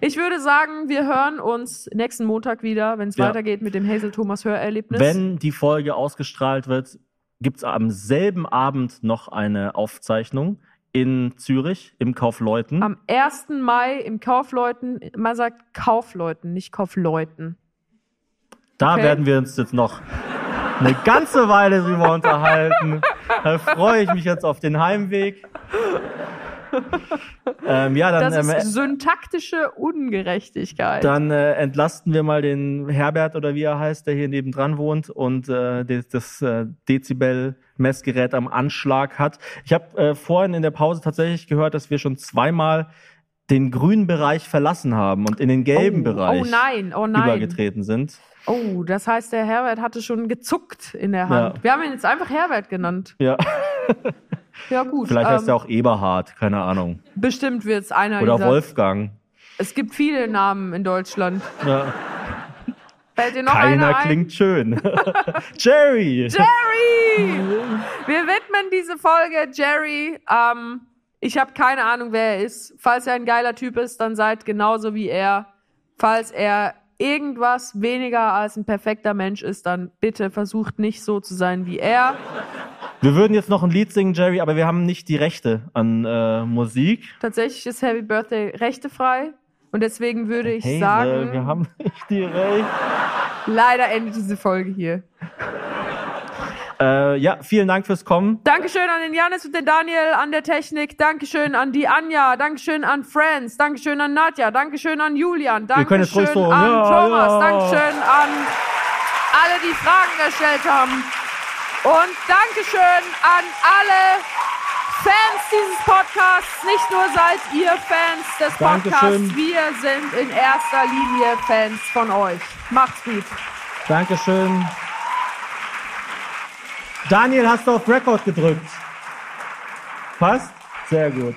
Ich würde sagen, wir hören uns nächsten Montag wieder, wenn es Ja. weitergeht mit dem Hazel Thomas Hörerlebnis. Wenn die Folge ausgestrahlt wird, gibt es am selben Abend noch eine Aufzeichnung in Zürich im Kaufleuten. Am 1. Mai im Kaufleuten, man sagt Kaufleuten, nicht Kaufleuten. Da okay. werden wir uns jetzt noch eine ganze Weile drüber unterhalten. Da freue ich mich jetzt auf den Heimweg. Ähm, ja, dann, Das ähm, ist syntaktische Ungerechtigkeit. dann äh, entlasten wir mal den Herbert oder wie er heißt, der hier nebendran wohnt und äh, das, das äh, Dezibel-Messgerät am Anschlag hat. Ich habe äh, vorhin in der Pause tatsächlich gehört, dass wir schon zweimal den grünen Bereich verlassen haben und in den gelben oh, Bereich Oh nein, oh nein. übergetreten sind. Oh, das heißt, der Herbert hatte schon gezuckt in der Hand. Ja. Wir haben ihn jetzt einfach Herbert genannt. Ja, Ja, gut. vielleicht heißt ähm, er auch Eberhard, keine Ahnung. Bestimmt wird es einer Oder dieser. Wolfgang. Es gibt viele Namen in Deutschland. Ja. Fällt dir noch Keiner einer ein? klingt schön. Jerry! Jerry! Wir widmen diese Folge Jerry. Ähm, ich habe keine Ahnung, wer er ist. Falls er ein geiler Typ ist, dann seid genauso wie er. Falls er irgendwas weniger als ein perfekter Mensch ist, dann bitte versucht nicht so zu sein wie er. Wir würden jetzt noch ein Lied singen, Jerry, aber wir haben nicht die Rechte an äh, Musik. Tatsächlich ist Happy Birthday rechtefrei. Und deswegen würde ich Hazel, sagen, wir haben nicht die Rechte. leider endet diese Folge hier. Äh, ja, vielen Dank fürs Kommen. Dankeschön an den Janis und den Daniel an der Technik. Dankeschön an die Anja. Dankeschön an Franz. Dankeschön an Nadja. Dankeschön an Julian. Dankeschön so, an ja, Thomas. ja. Dankeschön an alle, die Fragen gestellt haben. Und Dankeschön an alle Fans dieses Podcasts. Nicht nur seid ihr Fans des Podcasts, Dankeschön. wir sind in erster Linie Fans von euch. Macht's gut. Dankeschön. Daniel, hast du auf Record gedrückt? Passt? Sehr gut.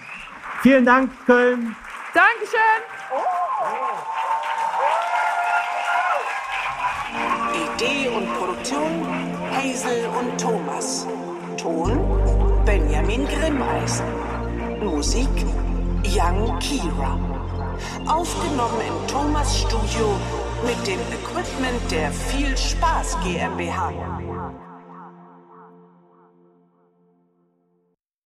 Vielen Dank, Köln. Dankeschön. Idee und Produktion Hazel und Thomas. Ton Benjamin Grimmeisen. Musik Young Kira. Aufgenommen im Thomas Studio mit dem Equipment der Viel Spaß GmbH.